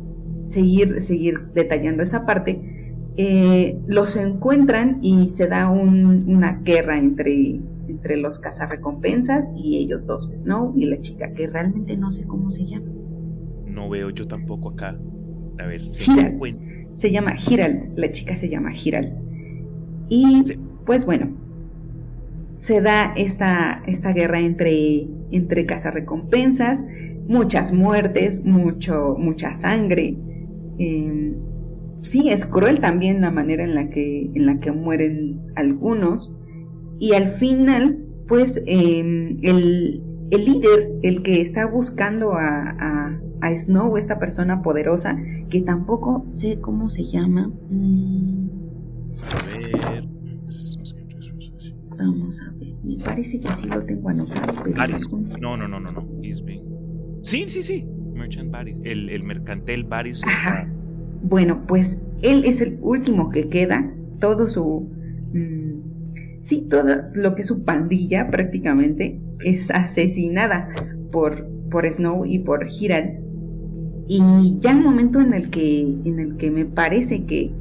seguir, seguir detallando esa parte, eh, los encuentran y se da una guerra entre entre los cazarrecompensas y ellos dos, Snow y la chica, que realmente no sé cómo se llama. No veo yo tampoco acá. A ver, Giral. Se llama Giral, la chica se llama Giral. Y pues bueno, se da esta, esta guerra entre, entre cazarrecompensas, muchas muertes, mucho, mucha sangre. Em, sí, es cruel también la manera en la que, en la que mueren algunos. Y al final, pues em, el, líder, el que está buscando a, a, Snow, esta persona poderosa, que tampoco sé cómo se llama. Mm. A ver. Vamos a ver. Me parece que sí lo tengo anotado. No, no, no, no, no. Sí, sí, sí. Merchant Baris. El, el mercantel Baris. Bueno, pues él es el último que queda. Todo su. Mm, sí, todo lo que es su pandilla prácticamente es asesinada por, por Snow y por Hiral. Y ya el momento en el que, en el que me parece que,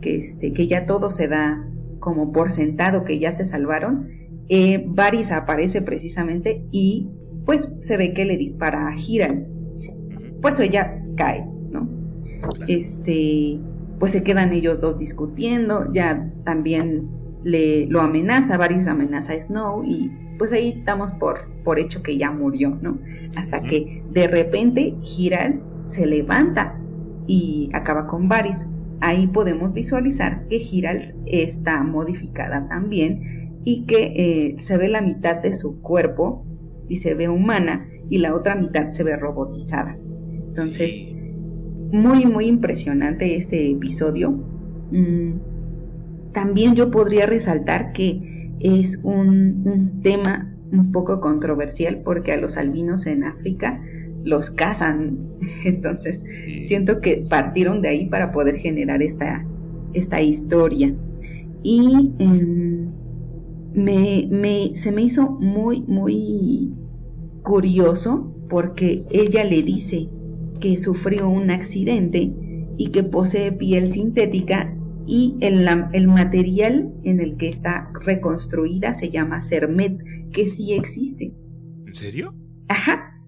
que, este, que ya todo se da como por sentado que ya se salvaron, eh, Varys aparece precisamente y pues se ve que le dispara a Hiral. Pues ella cae, ¿no? Este, pues se quedan ellos dos discutiendo, ya también le lo amenaza, Varys amenaza a Snow y pues ahí damos por, por hecho que ya murió, ¿no? Hasta que de repente Hiral se levanta y acaba con Varys ahí podemos visualizar que Giral está modificada también y que eh, se ve la mitad de su cuerpo y se ve humana y la otra mitad se ve robotizada. Entonces, muy, muy impresionante este episodio. Mm, también yo podría resaltar que es un, un tema un poco controversial porque a los albinos en África los cazan. Entonces, siento que partieron de ahí para poder generar esta, esta historia. Y em, me, se me hizo muy, muy curioso porque ella le dice que sufrió un accidente y que posee piel sintética y el, el, material en el que está reconstruida se llama Cermet, que sí existe. ¿En serio? Ajá,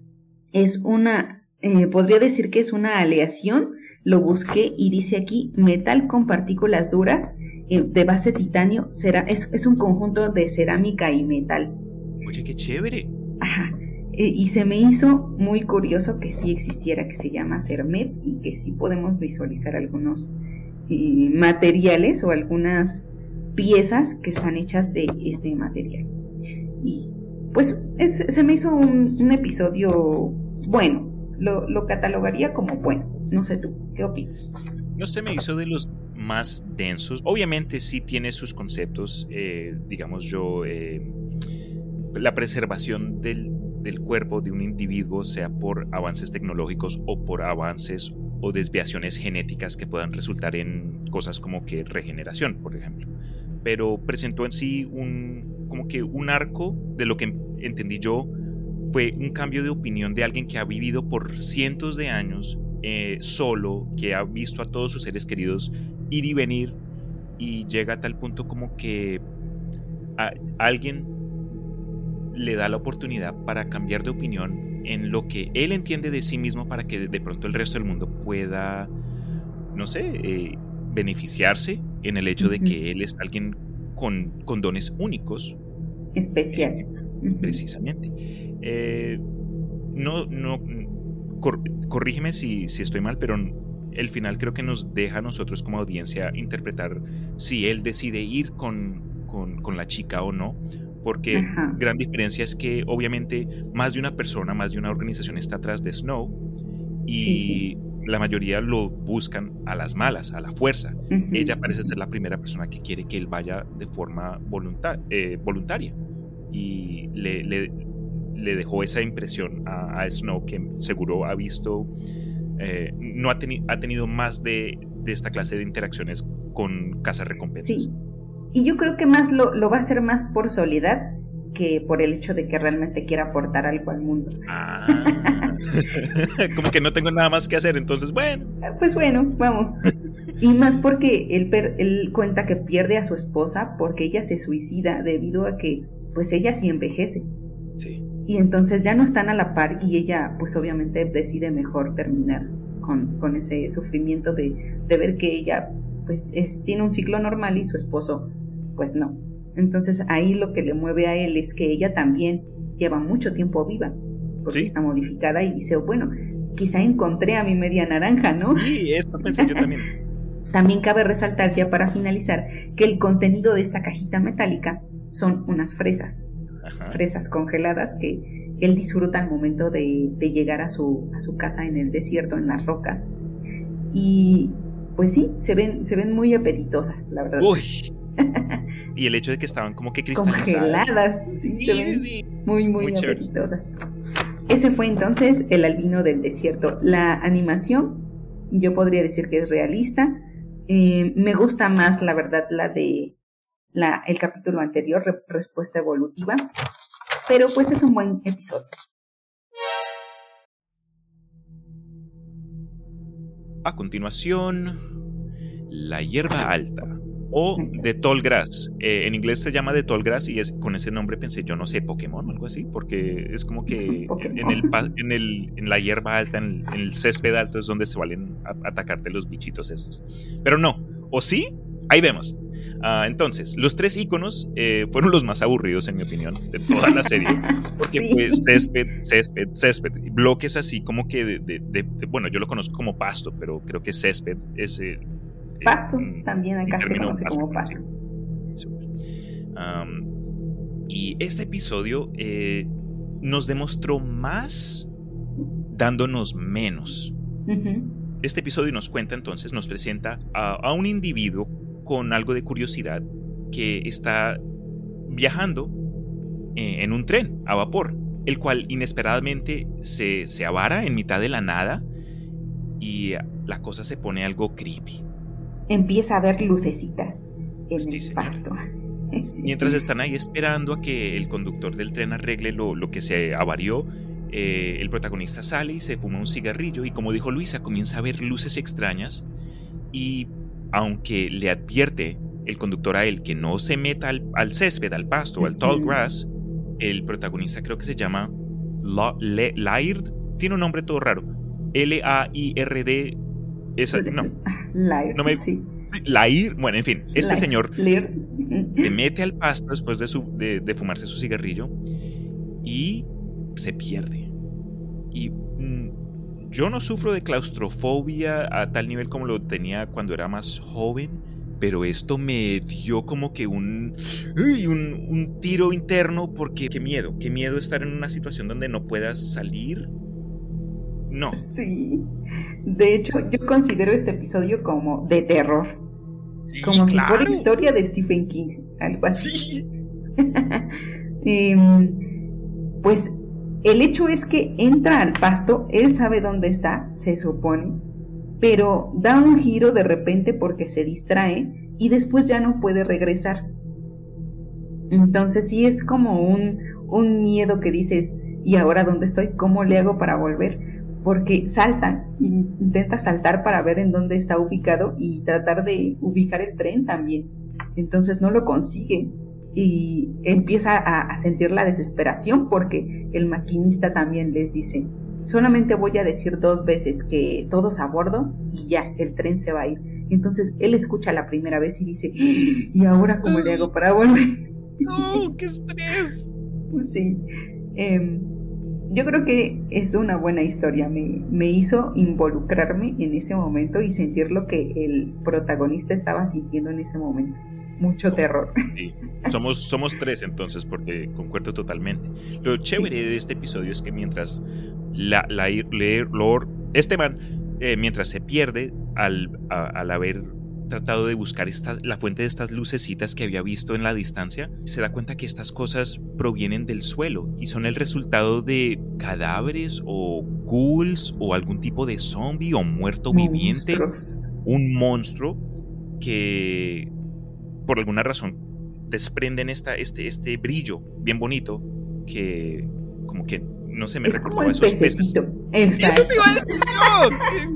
es una, eh, podría decir que es una aleación, lo busqué y dice aquí metal con partículas duras eh, de base titanio, será, es, es, un conjunto de cerámica y metal. Oye, qué chévere. Ajá. Eh, y se me hizo muy curioso que sí existiera, que se llama Cermet y que sí podemos visualizar algunos materiales o algunas piezas que están hechas de este material. Y pues se me hizo un, episodio bueno, lo, catalogaría como bueno. No sé tú, ¿qué opinas? No se me hizo de los más densos. Obviamente sí tiene sus conceptos, eh, digamos yo, eh, la preservación del, del, cuerpo de un individuo, sea por avances tecnológicos o por avances o desviaciones genéticas que puedan resultar en cosas como que regeneración, por ejemplo. Pero presentó en sí un, como que un arco de lo que entendí yo fue un cambio de opinión de alguien que ha vivido por cientos de años eh, solo, que ha visto a todos sus seres queridos ir y venir y llega a tal punto como que alguien le da la oportunidad para cambiar de opinión en lo que él entiende de sí mismo para que de pronto el resto del mundo pueda, no sé, eh, beneficiarse en el hecho de que él es alguien con, con dones únicos. Especial. Eh, precisamente. Eh, no, no, corrígeme si, si estoy mal, pero el final creo que nos deja a nosotros como audiencia interpretar si él decide ir con, con, la chica o no, porque gran diferencia es que obviamente más de una persona, más de una organización está atrás de Snow y la mayoría lo buscan a las malas, a la fuerza. Ella parece ser la primera persona que quiere que él vaya de forma eh, voluntaria y le, le, dejó esa impresión a, Snow que seguro ha visto, eh, no ha, ha, tenido más de, de, esta clase de interacciones con Casa Recompensas. Sí, y yo creo que más lo, lo va a hacer más por soledad que por el hecho de que realmente quiera aportar algo al mundo. Ah, como que no tengo nada más que hacer, entonces bueno. Pues bueno, vamos. Y más porque él, él cuenta que pierde a su esposa porque ella se suicida debido a que pues ella sí envejece. Sí. Y entonces ya no están a la par y ella pues obviamente decide mejor terminar con, con ese sufrimiento de, de, ver que ella pues es, tiene un ciclo normal y su esposo pues no. Entonces ahí lo que le mueve a él es que ella también lleva mucho tiempo viva porque está modificada y dice, bueno, quizá encontré a mi media naranja, ¿no? Sí, eso pensé yo también. también cabe resaltar ya para finalizar que el contenido de esta cajita metálica son unas fresas, fresas congeladas que él disfruta al momento de, llegar a su, a su casa en el desierto, en las rocas. Y pues sí, se ven, se ven muy apetitosas, la verdad. Uy. y el hecho de que estaban como que cristalizadas. Congeladas, sí, se ven muy, muy, apetitosas. Ese fue entonces el albino del desierto. La animación, yo podría decir que es realista. Eh, me gusta más, la verdad, la de la, el capítulo anterior, Respuesta Evolutiva, pero pues es un buen episodio. A continuación, La hierba alta o de Tall Grass. Eh, en inglés se llama de Tall Grass y es, con ese nombre pensé yo no sé Pokémon o algo así, porque es como que en, el, en, el, en la hierba alta, en el, césped alto es donde se valen a, atacarte los bichitos esos. Pero no, o sí, ahí vemos. Ah, entonces, los tres iconos eh, fueron los más aburridos, en mi opinión, de toda la serie. Porque fue césped, césped, césped. Bloques así como que de, Bueno, yo lo conozco como pasto, pero creo que césped es. Eh, pasto, también acá se conoce como pasto. y este episodio eh, nos demostró más dándonos menos. Este episodio nos cuenta entonces, nos presenta a un individuo con algo de curiosidad que está viajando eh, en un tren a vapor, el cual inesperadamente se, se avara en mitad de la nada y la cosa se pone algo creepy. Empieza a ver lucecitas en el pasto. Mientras están ahí esperando a que el conductor del tren arregle lo, lo que se avarió, eh, el protagonista sale y se fuma un cigarrillo y como dijo Luisa, comienza a ver luces extrañas y aunque le advierte el conductor a él que no se meta al, césped, al pasto, al tall grass, el protagonista creo que se llama Laird, tiene un nombre todo raro. L-A-I-R-D. No. Laird, no me, sí. Laird, bueno, en fin, este señor se mete al pasto después de, su, de fumarse su cigarrillo y se pierde. Y yo no sufro de claustrofobia a tal nivel como lo tenía cuando era más joven, pero esto me dio como que un, un, tiro interno porque qué miedo, qué miedo estar en una situación donde no puedas salir. No. Sí. De hecho, yo considero este episodio como de terror. como si fuera historia de Stephen King, algo así. Em, pues el hecho es que entra al pasto, él sabe dónde está, se supone, pero da un giro de repente porque se distrae y después ya no puede regresar. Entonces sí es como un, un miedo que dices, ¿y ahora dónde estoy? ¿Cómo le hago para volver? Porque salta, intenta saltar para ver en dónde está ubicado y tratar de ubicar el tren también. Entonces no lo consigue y empieza a, sentir la desesperación porque el maquinista también les dice, solamente voy a decir dos veces que todos a bordo y ya, el tren se va a ir. Entonces él escucha la primera vez y dice, ¿y ahora cómo le hago para volver? ¡No, qué estrés! Sí. Em, yo creo que es una buena historia. Me, me hizo involucrarme en ese momento y sentir lo que el protagonista estaba sintiendo en ese momento mucho terror. Sí. Somos, somos tres entonces, porque concuerdo totalmente. Lo chévere de este episodio es que mientras la, la, Lord, este man, eh, mientras se pierde al, al haber tratado de buscar esta, la fuente de estas lucecitas que había visto en la distancia, se da cuenta que estas cosas provienen del suelo y son el resultado de cadáveres o ghouls o algún tipo de zombie o muerto viviente, un monstruo que por alguna razón desprenden esta, este, este brillo bien bonito que como que no se me es como esos pececito. Exacto. Eso te iba a decir yo.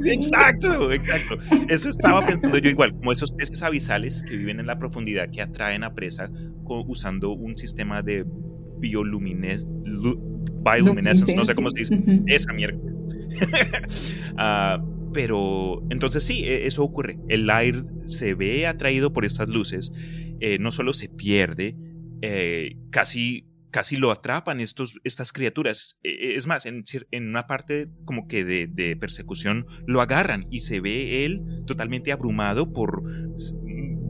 Exacto, exacto. Eso estaba pensando yo igual, como esos peces abisales que viven en la profundidad que atraen a presa usando un sistema de bioluminescence, no sé cómo se dice, esa mierda. Ah, pero entonces sí, e, eso ocurre. El aire se ve atraído por estas luces, eh, no solo se pierde, eh, casi, casi lo atrapan estos, estas criaturas. E, e, es más, en, una parte como que de, persecución lo agarran y se ve él totalmente abrumado por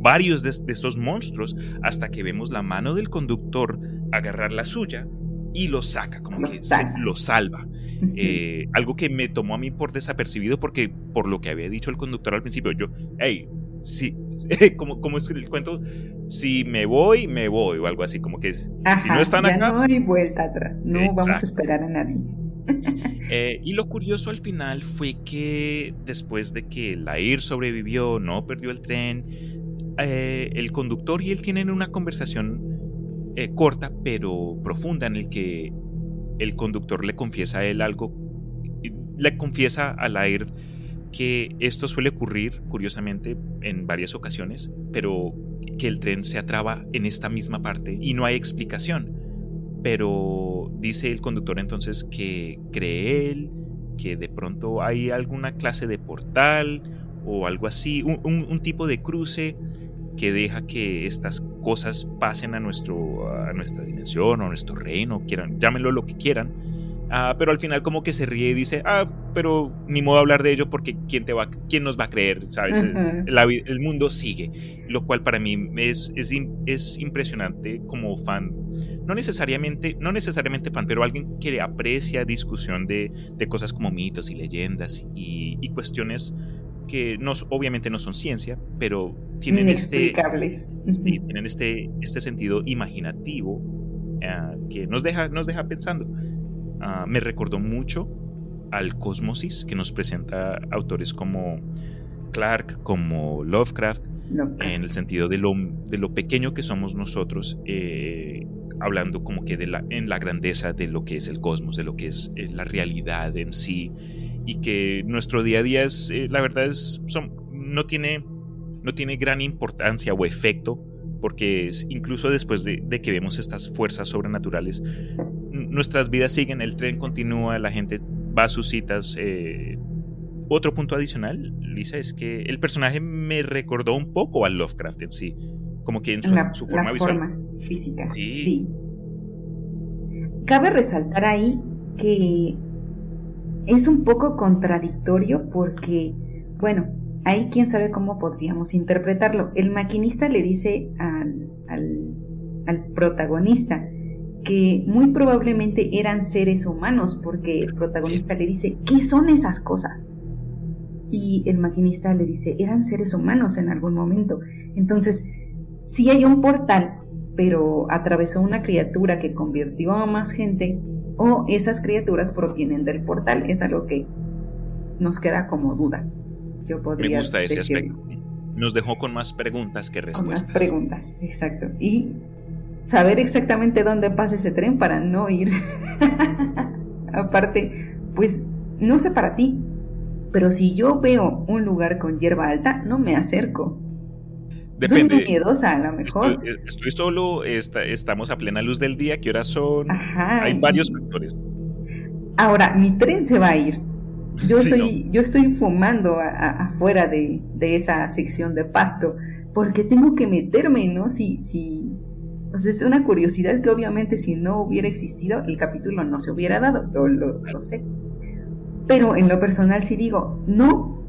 varios de, estos monstruos hasta que vemos la mano del conductor agarrar la suya y lo saca, como que lo salva. Eh, algo que me tomó a mí por desapercibido porque por lo que había dicho el conductor al principio, yo, hey, sí, como, como es el cuento, si me voy, me voy o algo así, como que si no están ya No hay vuelta atrás, no vamos a esperar a nadie. Eh, y lo curioso al final fue que después de que Lair sobrevivió, no perdió el tren, eh, el conductor y él tienen una conversación corta pero profunda en el que el conductor le confiesa a él algo, le confiesa a Laird que esto suele ocurrir, curiosamente, en varias ocasiones, pero que el tren se atraba en esta misma parte y no hay explicación. Pero dice el conductor entonces que cree él que de pronto hay alguna clase de portal o algo así, un, tipo de cruce que deja que estas cosas pasen a, nuestro, a nuestra dimensión o a nuestro reino, quieran, llámenlo lo que quieran. Ah, pero al final como que se ríe y dice, ah, pero ni modo hablar de ello porque ¿quién, te va, quién nos va a creer? ¿Sabes? el, mundo sigue, lo cual para mí es, es, es, impresionante como fan. No necesariamente, no necesariamente fan, pero alguien que aprecia discusión de, de cosas como mitos y leyendas y, y cuestiones que no, obviamente no son ciencia, pero tienen este, tienen este, este sentido imaginativo ah, que nos deja, nos deja pensando. Ah, me recordó mucho al Cosmosis que nos presenta autores como Clark, como Lovecraft, en el sentido de lo, de lo pequeño que somos nosotros, eh, hablando como que de la, en la grandeza de lo que es el cosmos, de lo que es eh, la realidad en sí, y que nuestro día a día es, eh, la verdad es, no, tiene, no tiene gran importancia o efecto, porque incluso después de, que vemos estas fuerzas sobrenaturales, nuestras vidas siguen, el tren continúa, la gente va a sus citas. Eh, otro punto adicional, Lisa, es que el personaje me recordó un poco al Lovecraft en sí, como que en su, la, forma Forma física, sí. Cabe resaltar ahí que es un poco contradictorio porque, bueno, ahí quién sabe cómo podríamos interpretarlo. El maquinista le dice al, al, protagonista que muy probablemente eran seres humanos porque el protagonista le dice, ¿qué son esas cosas? Y el maquinista le dice, eran seres humanos en algún momento. Entonces, si hay un portal, pero atravesó una criatura que convirtió a más gente, o esas criaturas provienen del portal. Es algo que nos queda como duda. Yo podría Me gusta ese aspecto. Nos dejó con más preguntas que respuestas. Con más preguntas, exacto. Y saber exactamente dónde pasa ese tren para no ir. Aparte, pues no sé para ti, pero si yo veo un lugar con hierba alta, no me acerco. Depende. Soy miedosa, a lo mejor. Estoy, solo, estamos a plena luz del día, ¿qué horas son? Hay varios factores. Ahora, mi tren se va a ir. Yo, soy, yo estoy fumando afuera de, esa sección de pasto porque tengo que meterme, ¿no? Si, si, es una curiosidad que obviamente si no hubiera existido, el capítulo no se hubiera dado, yo lo, lo sé. Pero en lo personal sí digo, no,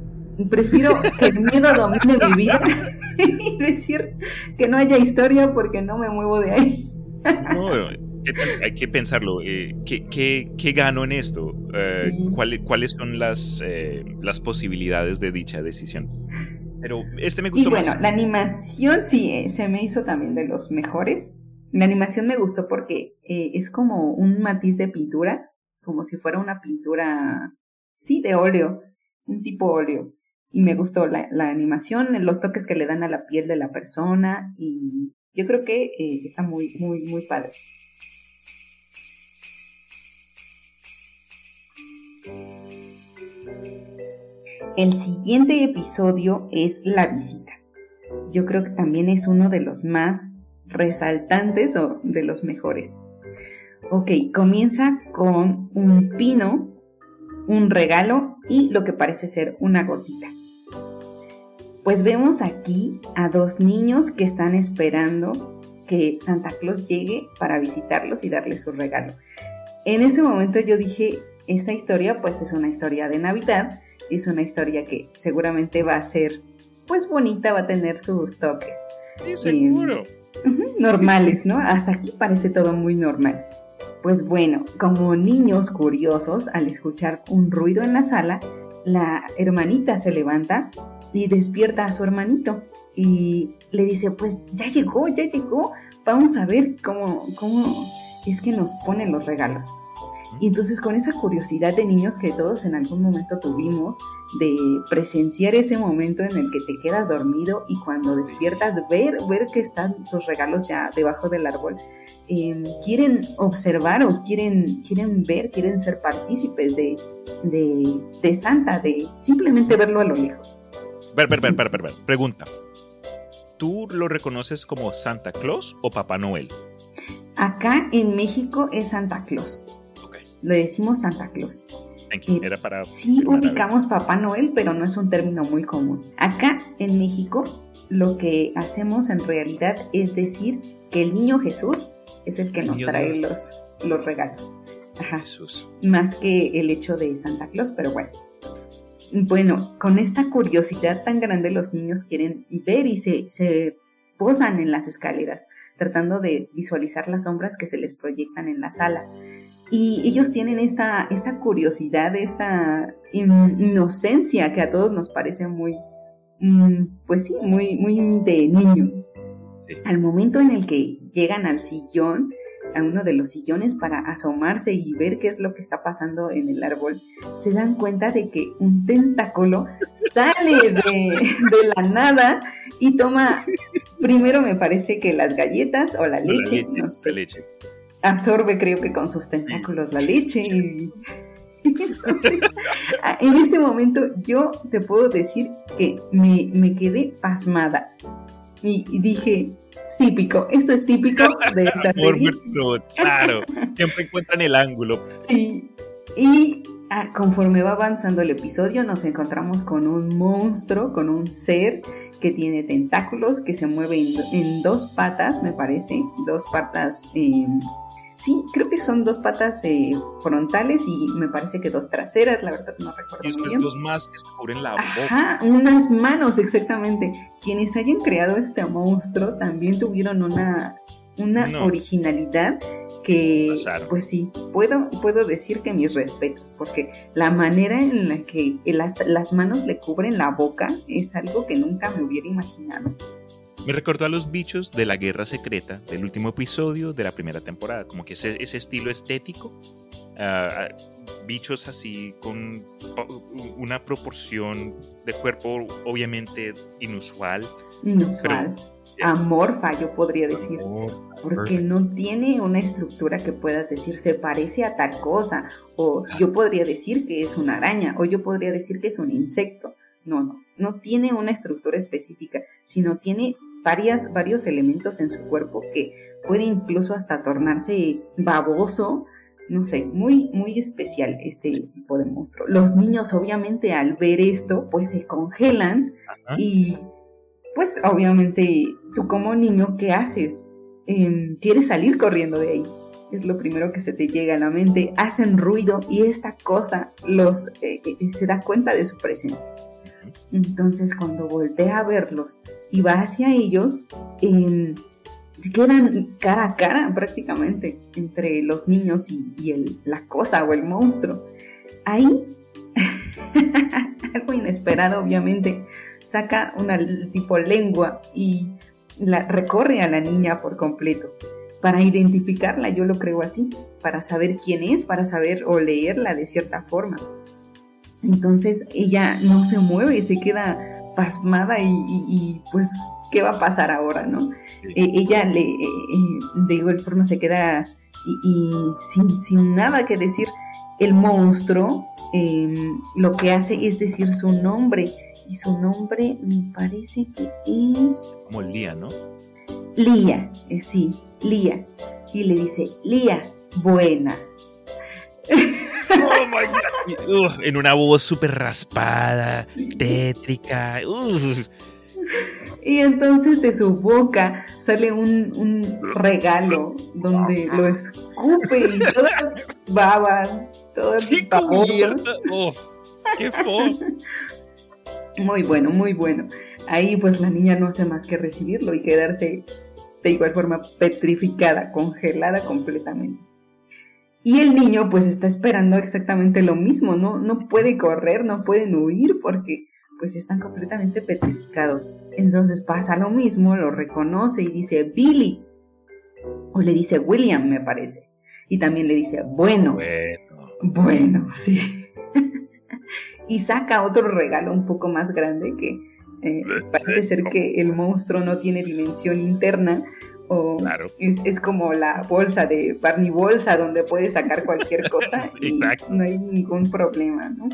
prefiero que el miedo domine mi vida y decir que no haya historia porque no me muevo de ahí. no, hay que pensarlo. Eh, ¿qué, qué, gano en esto? Eh, ¿Cuáles son las, eh, las posibilidades de dicha decisión? Pero este me gustó y bueno, la animación sí se me hizo también de los mejores. La animación me gustó porque es como un matiz de pintura, como si fuera una pintura, sí, de óleo, un tipo óleo y me gustó la, animación, los toques que le dan a la piel de la persona y yo creo que eh, está muy, muy, muy padre. El siguiente episodio es La visita. Yo creo que también es uno de los más resaltantes o de los mejores. Ok, comienza con un pino, un regalo y lo que parece ser una gotita. Pues vemos aquí a dos niños que están esperando que Santa Claus llegue para visitarlos y darles su regalo. En ese momento yo dije, esta historia pues es una historia de Navidad, es una historia que seguramente va a ser pues bonita, va a tener sus toques. Sí, seguro. normales, ¿no? Hasta aquí parece todo muy normal. Pues bueno, como niños curiosos, al escuchar un ruido en la sala, la hermanita se levanta y despierta a su hermanito y le dice, pues ya llegó, ya llegó, vamos a ver cómo, cómo es que nos ponen los regalos. Y entonces con esa curiosidad de niños que todos en algún momento tuvimos, de presenciar ese momento en el que te quedas dormido y cuando despiertas ver, ver que están tus regalos ya debajo del árbol, em, quieren observar o quieren, quieren ver, quieren ser partícipes de, de, Santa, de simplemente verlo a lo lejos. Ver, ver, ver, ver, ver, ver. Pregunta. ¿Tú lo reconoces como Santa Claus o Papá Noel? Acá en México es Santa Claus le decimos Santa Claus. Eh, Era para sí ubicamos Papá Noel, pero no es un término muy común. Acá en México lo que hacemos en realidad es decir que el niño Jesús es el que nos trae los, los regalos. Ajá. Jesús. Más que el hecho de Santa Claus, pero bueno. Bueno, con esta curiosidad tan grande los niños quieren ver y se, se posan en las escaleras, tratando de visualizar las sombras que se les proyectan en la sala. Y ellos tienen esta, esta curiosidad, esta inocencia que a todos nos parece muy, mm, pues sí, muy, muy de niños. Al momento en el que llegan al sillón, a uno de los sillones para asomarse y ver qué es lo que está pasando en el árbol, se dan cuenta de que un tentáculo sale de, de la nada y toma, primero me parece que las galletas o la leche, no sé. leche absorbe creo que con sus tentáculos la leche y en este momento yo te puedo decir que me, quedé pasmada y, dije, típico, esto es típico de esta serie. claro, siempre encuentran el ángulo. Sí, y ah, conforme va avanzando el episodio nos encontramos con un monstruo, con un ser que tiene tentáculos, que se mueve en, dos patas, me parece, dos patas... Eh, Sí, creo que son dos patas eh, frontales y me parece que dos traseras, la verdad no recuerdo. Y después dos más que se cubren la boca. unas manos, exactamente. Quienes hayan creado este monstruo también tuvieron una, una originalidad que, pues sí, puedo, puedo decir que mis respetos, porque la manera en la que las manos le cubren la boca es algo que nunca me hubiera imaginado. Me recordó a los bichos de la guerra secreta del último episodio de la primera temporada, como que ese, ese estilo estético, ah, bichos así con una proporción de cuerpo obviamente inusual. Inusual. Amorfa, yo podría decir. porque no tiene una estructura que puedas decir se parece a tal cosa. O yo podría decir que es una araña. O yo podría decir que es un insecto. No, no. No tiene una estructura específica, sino tiene varias, varios elementos en su cuerpo que puede incluso hasta tornarse baboso, no sé, muy, muy especial este tipo de monstruo. Los niños obviamente al ver esto pues se congelan y pues obviamente tú como niño, ¿qué haces? Em, quieres salir corriendo de ahí. Es lo primero que se te llega a la mente. Hacen ruido y esta cosa los eh, eh, se da cuenta de su presencia. Entonces cuando voltea a verlos y va hacia ellos, eh, quedan cara a cara prácticamente entre los niños y, la cosa o el monstruo. Ahí, algo inesperado obviamente, saca una tipo lengua y la recorre a la niña por completo. Para identificarla, yo lo creo así, para saber quién es, para saber o leerla de cierta forma. Entonces ella no se mueve, se queda pasmada y, pues, ¿qué va a pasar ahora, no? Eh, ella le, eh, eh, de igual forma se queda y, sin, nada que decir. El monstruo em, lo que hace es decir su nombre y su nombre me parece que es... Como Lía, ¿no? Lía, sí, Lía. Y le dice, Lía, buena. Oh my God. en una voz súper raspada, tétrica. Y entonces de su boca sale un, regalo donde lo escupe y toda baba, todo oh, ¡Qué fo! Muy bueno, muy bueno. Ahí pues la niña no hace más que recibirlo y quedarse de igual forma petrificada, congelada completamente. Y el niño pues está esperando exactamente lo mismo, ¿no? No puede correr, no pueden huir porque pues están completamente petrificados. Entonces pasa lo mismo, lo reconoce y dice Billy. O le dice William, me parece. Y también le dice, bueno. Bueno. Bueno, sí. y saca otro regalo un poco más grande que eh, parece ser que el monstruo no tiene dimensión interna. O es, es, como la bolsa de Barney Bolsa donde puede sacar cualquier cosa y no hay ningún problema, ¿no?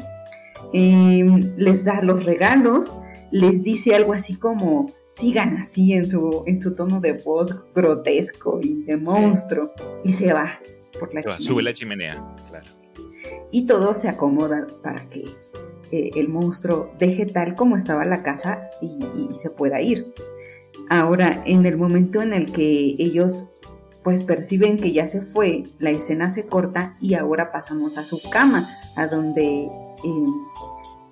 Em, les da los regalos, les dice algo así como, sigan así en su, en su tono de voz grotesco y de monstruo, y se va por la chimenea. Sube la chimenea, claro. Y todo se acomoda para que eh, el monstruo deje tal como estaba la casa y, y se pueda ir. Ahora, en el momento en el que ellos pues perciben que ya se fue, la escena se corta y ahora pasamos a su cama, a donde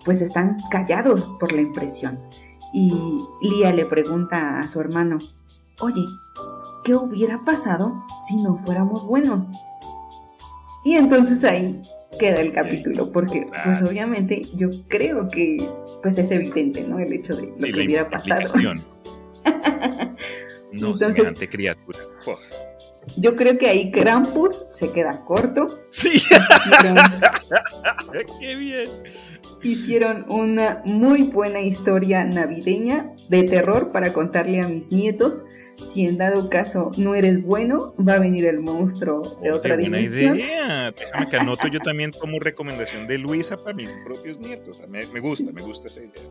pues están callados por la impresión. Y Lía le pregunta a su hermano, oye, ¿qué hubiera pasado si no fuéramos buenos? Y entonces ahí queda el capítulo, porque pues obviamente yo creo que pues es evidente, ¿no? El hecho de lo que hubiera pasado. no, entonces, criatura. Yo creo que ahí Krampus se queda corto. Sí. Qué bien. Hicieron una muy buena historia navideña de terror para contarle a mis nietos. Si en dado caso no eres bueno, va a venir el monstruo de otra Qué dimensión. idea. Déjame que anoto yo también como recomendación de Luisa para mis propios nietos. Me, me gusta, me gusta esa idea.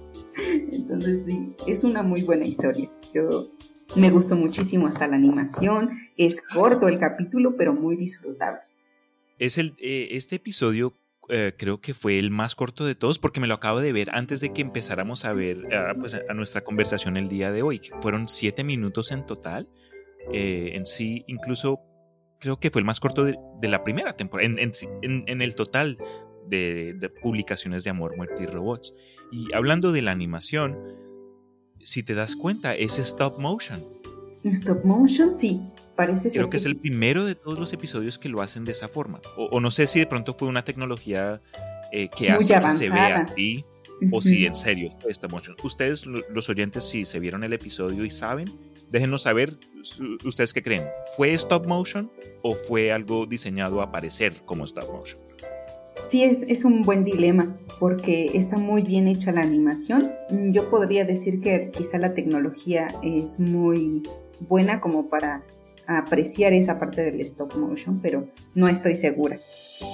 Entonces sí, es una muy buena historia. Yo me gustó muchísimo hasta la animación. Es corto el capítulo, pero muy disfrutable. Es el, eh, este episodio eh, creo que fue el más corto de todos porque me lo acabo de ver antes de que empezáramos a ver ah, pues, a nuestra conversación el día de hoy. Fueron siete minutos en total. Eh, en sí, incluso creo que fue el más corto de, la primera temporada, en, el total de, publicaciones de Amor, Muerte y Robots. Y hablando de la animación, si te das cuenta, es stop motion. Stop motion, sí. Parece Creo que, es el primero de todos los episodios que lo hacen de esa forma. O, no sé si de pronto fue una tecnología eh, que hace que se vea así, o si en serio stop motion. Ustedes, los oyentes, si se vieron el episodio y saben, déjenos saber ustedes qué creen. ¿Fue stop motion o fue algo diseñado a parecer como stop motion? Sí, es, es un buen dilema porque está muy bien hecha la animación. Yo podría decir que quizá la tecnología es muy buena como para apreciar esa parte del stop motion, pero no estoy segura,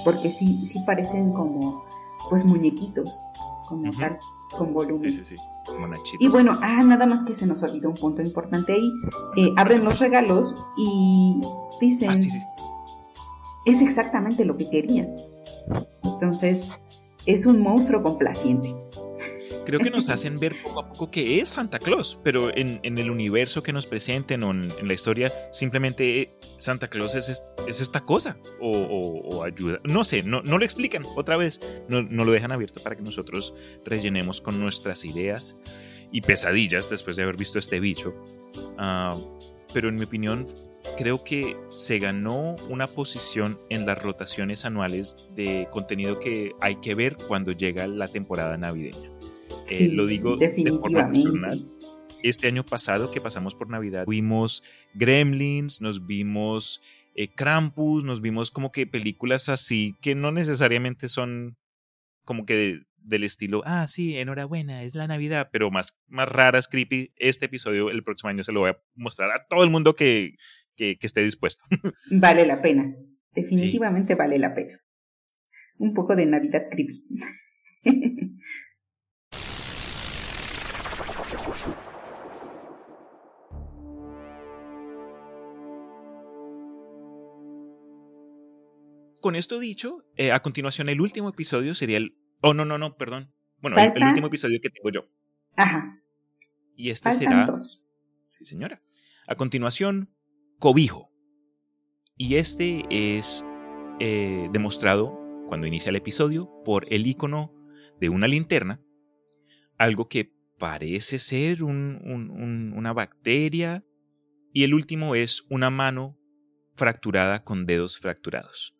porque sí, sí parecen como pues muñequitos, como tal, con volumen. Sí, sí, sí. Y bueno, ah, nada más que se nos olvidó un punto importante ahí. Eh, abren los regalos y dicen, ah, es exactamente lo que querían. Entonces, es un monstruo complaciente creo que nos hacen ver poco a poco que es Santa Claus, pero en, el universo que nos presenten o en, la historia, simplemente Santa Claus es, es esta cosa o, ayuda. No sé, no, no, lo explican otra vez, no, no, lo dejan abierto para que nosotros rellenemos con nuestras ideas y pesadillas después de haber visto este bicho. Ah, pero en mi opinión, creo que se ganó una posición en las rotaciones anuales de contenido que hay que ver cuando llega la temporada navideña. Eh, lo digo de forma personal. Este año pasado que pasamos por Navidad, vimos Gremlins, nos vimos eh, Krampus, nos vimos como que películas así que no necesariamente son como que del estilo, ah, sí, enhorabuena, es la Navidad, pero más, más raras, creepy. Este episodio el próximo año se lo voy a mostrar a todo el mundo que, que, esté dispuesto. Vale la pena, definitivamente vale la pena. Un poco de Navidad creepy. con esto dicho, eh, a continuación el último episodio sería el... Oh, no, no, no, perdón. Bueno, el, último episodio que tengo yo. Ajá. Y este será... Sí, señora. A continuación, Cobijo. Y este es eh, demostrado cuando inicia el episodio por el icono de una linterna, algo que parece ser una bacteria, y el último es una mano fracturada con dedos fracturados.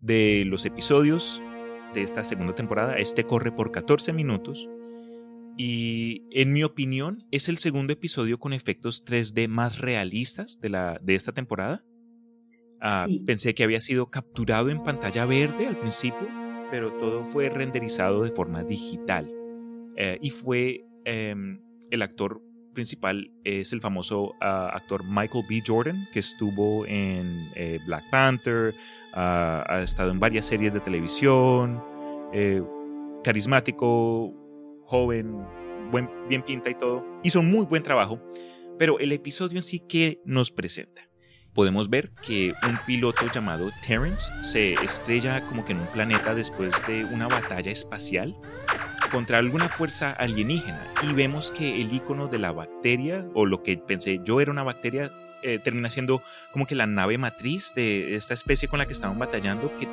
De los episodios de esta segunda temporada, este corre por 14 minutos y en mi opinión es el segundo episodio con efectos 3D más realistas de, la, de esta temporada. Ah, pensé que había sido capturado en pantalla verde al principio, pero todo fue renderizado de forma digital. Eh, y fue em, el actor principal es el famoso ah, actor Michael B. Jordan, que estuvo en eh, Black Panther, ha estado en varias series de televisión, eh, carismático, joven, bien pinta y todo. Hizo un muy buen trabajo, pero el episodio en sí que nos presenta. Podemos ver que un piloto llamado Terrence se estrella como que en un planeta después de una batalla espacial contra alguna fuerza alienígena y vemos que el icono de la bacteria o lo que pensé yo era una bacteria eh, termina siendo como que la nave matriz de esta especie con la que estaban batallando que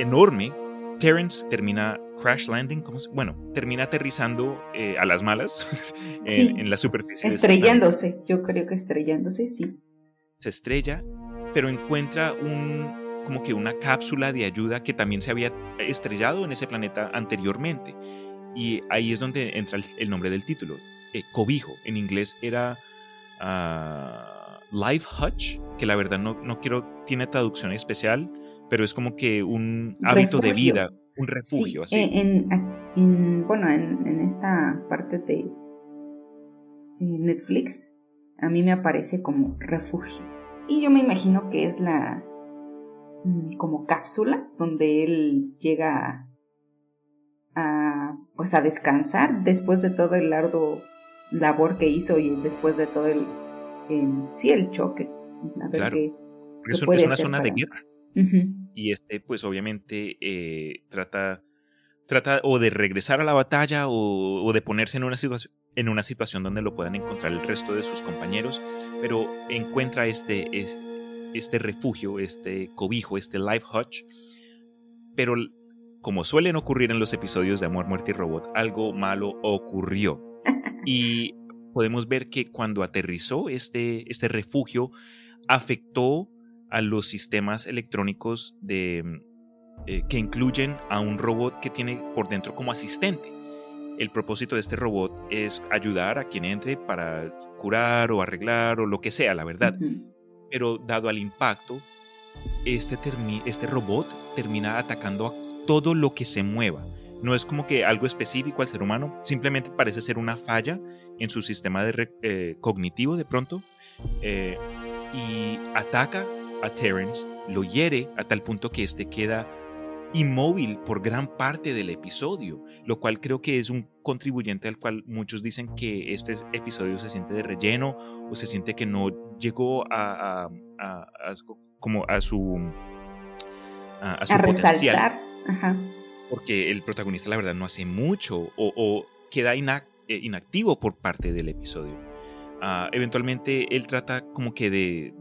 enorme Terrence termina crash landing, como bueno, termina aterrizando eh, a las malas en, la superficie. Estrellándose, yo creo que estrellándose, sí. Se estrella, pero encuentra un, como que una cápsula de ayuda que también se había estrellado en ese planeta anteriormente. Y ahí es donde entra el, nombre del título. Eh, cobijo, en inglés era uh, Life Hutch, que la verdad no, no quiero, tiene traducción especial pero es como que un hábito de vida, un refugio. así. En, bueno, en, esta parte de Netflix, a mí me aparece como refugio. Y yo me imagino que es la mm, como cápsula donde él llega a, pues a descansar después de todo el largo labor que hizo y después de todo el em, sí el choque. A ver qué, es, una zona de guerra. Y este, pues obviamente eh, trata, trata o de regresar a la batalla o, de ponerse en una, situación, en una situación donde lo puedan encontrar el resto de sus compañeros, pero encuentra este, este refugio, este cobijo, este life hutch, pero como suelen ocurrir en los episodios de Amor, Muerte y Robot, algo malo ocurrió. Y podemos ver que cuando aterrizó este, este refugio, afectó a los sistemas electrónicos de, eh, que incluyen a un robot que tiene por dentro como asistente. El propósito de este robot es ayudar a quien entre para curar o arreglar o lo que sea, la verdad. Pero dado al impacto, este, este robot termina atacando a todo lo que se mueva. No es como que algo específico al ser humano, simplemente parece ser una falla en su sistema de eh, cognitivo de pronto eh, y ataca a Terence, lo hiere a tal punto que éste queda inmóvil por gran parte del episodio, lo cual creo que es un contribuyente al cual muchos dicen que este episodio se siente de relleno o se siente que no llegó a, como a su a, su potencial. Porque el protagonista la verdad no hace mucho o, queda eh, inactivo por parte del episodio. Ah, eventualmente él trata como que de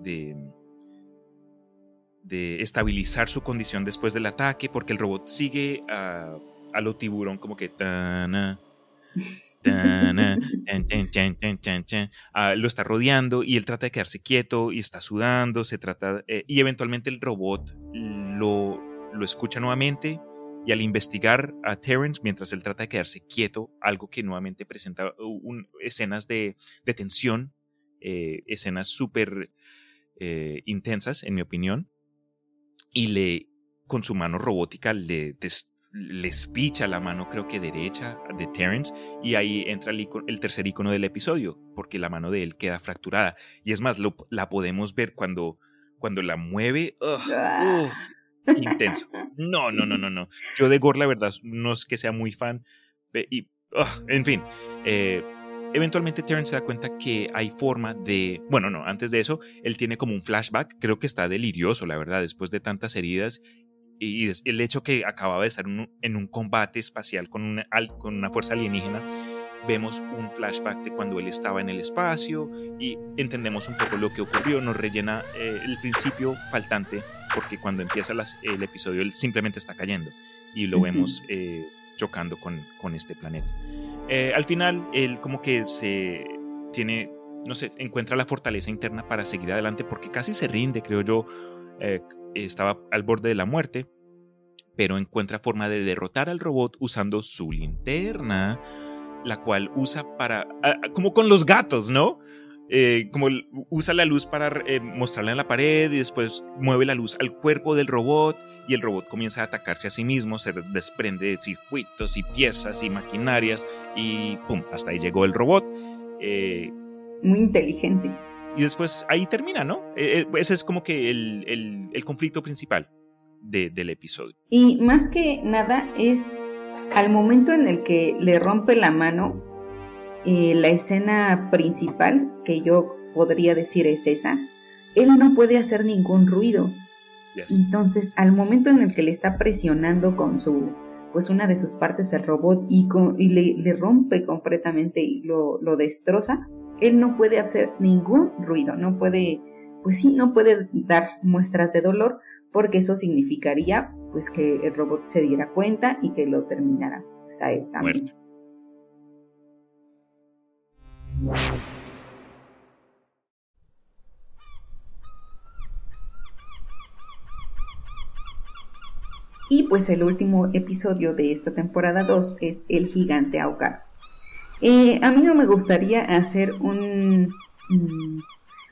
de estabilizar su condición después del ataque, porque el robot sigue a, a lo tiburón como que... lo está rodeando y él trata de quedarse quieto y está sudando, se trata... Eh, y eventualmente el robot lo, lo escucha nuevamente y al investigar a Terrence mientras él trata de quedarse quieto, algo que nuevamente presenta un, escenas de, de tensión, eh, escenas súper eh, intensas en mi opinión, y le, con su mano robótica, le, le espicha la mano, creo que derecha, de Terrence, y ahí entra el, el, tercer icono del episodio, porque la mano de él queda fracturada. Y es más, lo, la podemos ver cuando, cuando la mueve. Ah. Intenso. No, no, no, no, no. Yo de Gore, la verdad, no es que sea muy fan. Y, en fin, eh, Eventualmente Terrence se da cuenta que hay forma de... Bueno, no, antes de eso, él tiene como un flashback, creo que está delirioso, la verdad, después de tantas heridas y el hecho que acababa de estar en un, combate espacial con una, con una fuerza alienígena, vemos un flashback de cuando él estaba en el espacio y entendemos un poco lo que ocurrió, nos rellena eh, el principio faltante, porque cuando empieza el episodio él simplemente está cayendo y lo vemos eh, chocando con, con, este planeta. Eh, al final, él como que se tiene, no sé, encuentra la fortaleza interna para seguir adelante porque casi se rinde, creo yo, estaba al borde de la muerte, pero encuentra forma de derrotar al robot usando su linterna la cual usa para, como con los gatos, ¿no? Eh, como usa la luz para eh, mostrarla en la pared y después mueve la luz al cuerpo del robot y el robot comienza a atacarse a sí mismo, se desprende de circuitos y piezas y maquinarias y ¡pum! Hasta ahí llegó el robot. Eh, Muy inteligente. Y después ahí termina, ¿no? ese es como que el, el conflicto principal de, del episodio. Y más que nada es al momento en el que le rompe la mano, eh, la escena principal, que yo podría decir es esa, él no puede hacer ningún ruido. Entonces, al momento en el que le está presionando con su, pues una de sus partes el robot y, y le, rompe completamente y lo, lo destroza, él no puede hacer ningún ruido, no puede, pues sí, no puede dar muestras de dolor porque eso significaría pues que el robot se diera cuenta y que lo terminara pues, a él también. Y pues el último episodio de esta temporada 2 es El gigante ahogado. Eh, a mí no me gustaría hacer un, mm,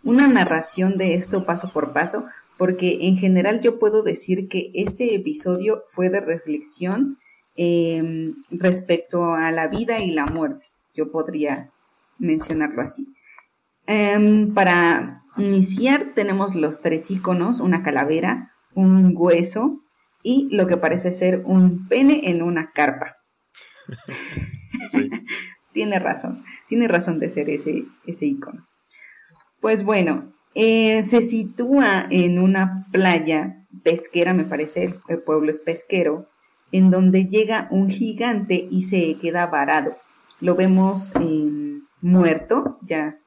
una narración de esto paso por paso, porque en general yo puedo decir que este episodio fue de reflexión em, respecto a la vida y la muerte. Yo podría mencionarlo así. Em, para iniciar tenemos los tres iconos, una calavera, un hueso y lo que parece ser un pene en una carpa. tiene razón, tiene razón de ser ese, ese icono. Pues bueno, eh, se sitúa en una playa pesquera, me parece, el, pueblo es pesquero, en donde llega un gigante y se queda varado. Lo vemos muerto, ya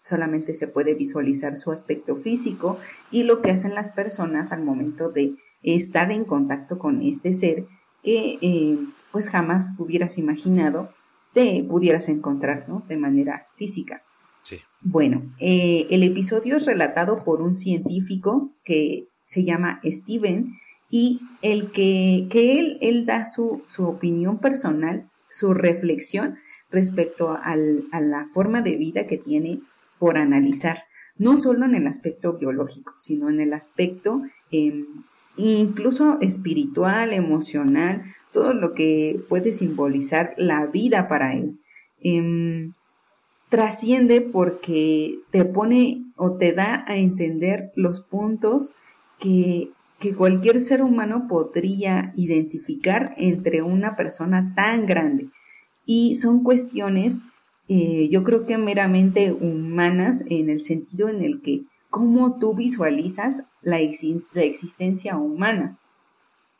solamente se puede visualizar su aspecto físico y lo que hacen las personas al momento de estar en contacto con este ser que eh, pues jamás hubieras imaginado te pudieras encontrar ¿no? de manera física. Bueno, eh, el episodio es relatado por un científico que se llama Steven y el que, que él, él da su, su opinión personal, su reflexión respecto a la forma de vida que tiene por analizar, no solo en el aspecto biológico, sino en el aspecto em, incluso espiritual, emocional, todo lo que puede simbolizar la vida para él. Em, trasciende porque te pone o te da a entender los puntos que, cualquier ser humano podría identificar entre una persona tan grande. Y son cuestiones, eh, yo creo que meramente humanas en el sentido en el que cómo tú visualizas la existencia humana.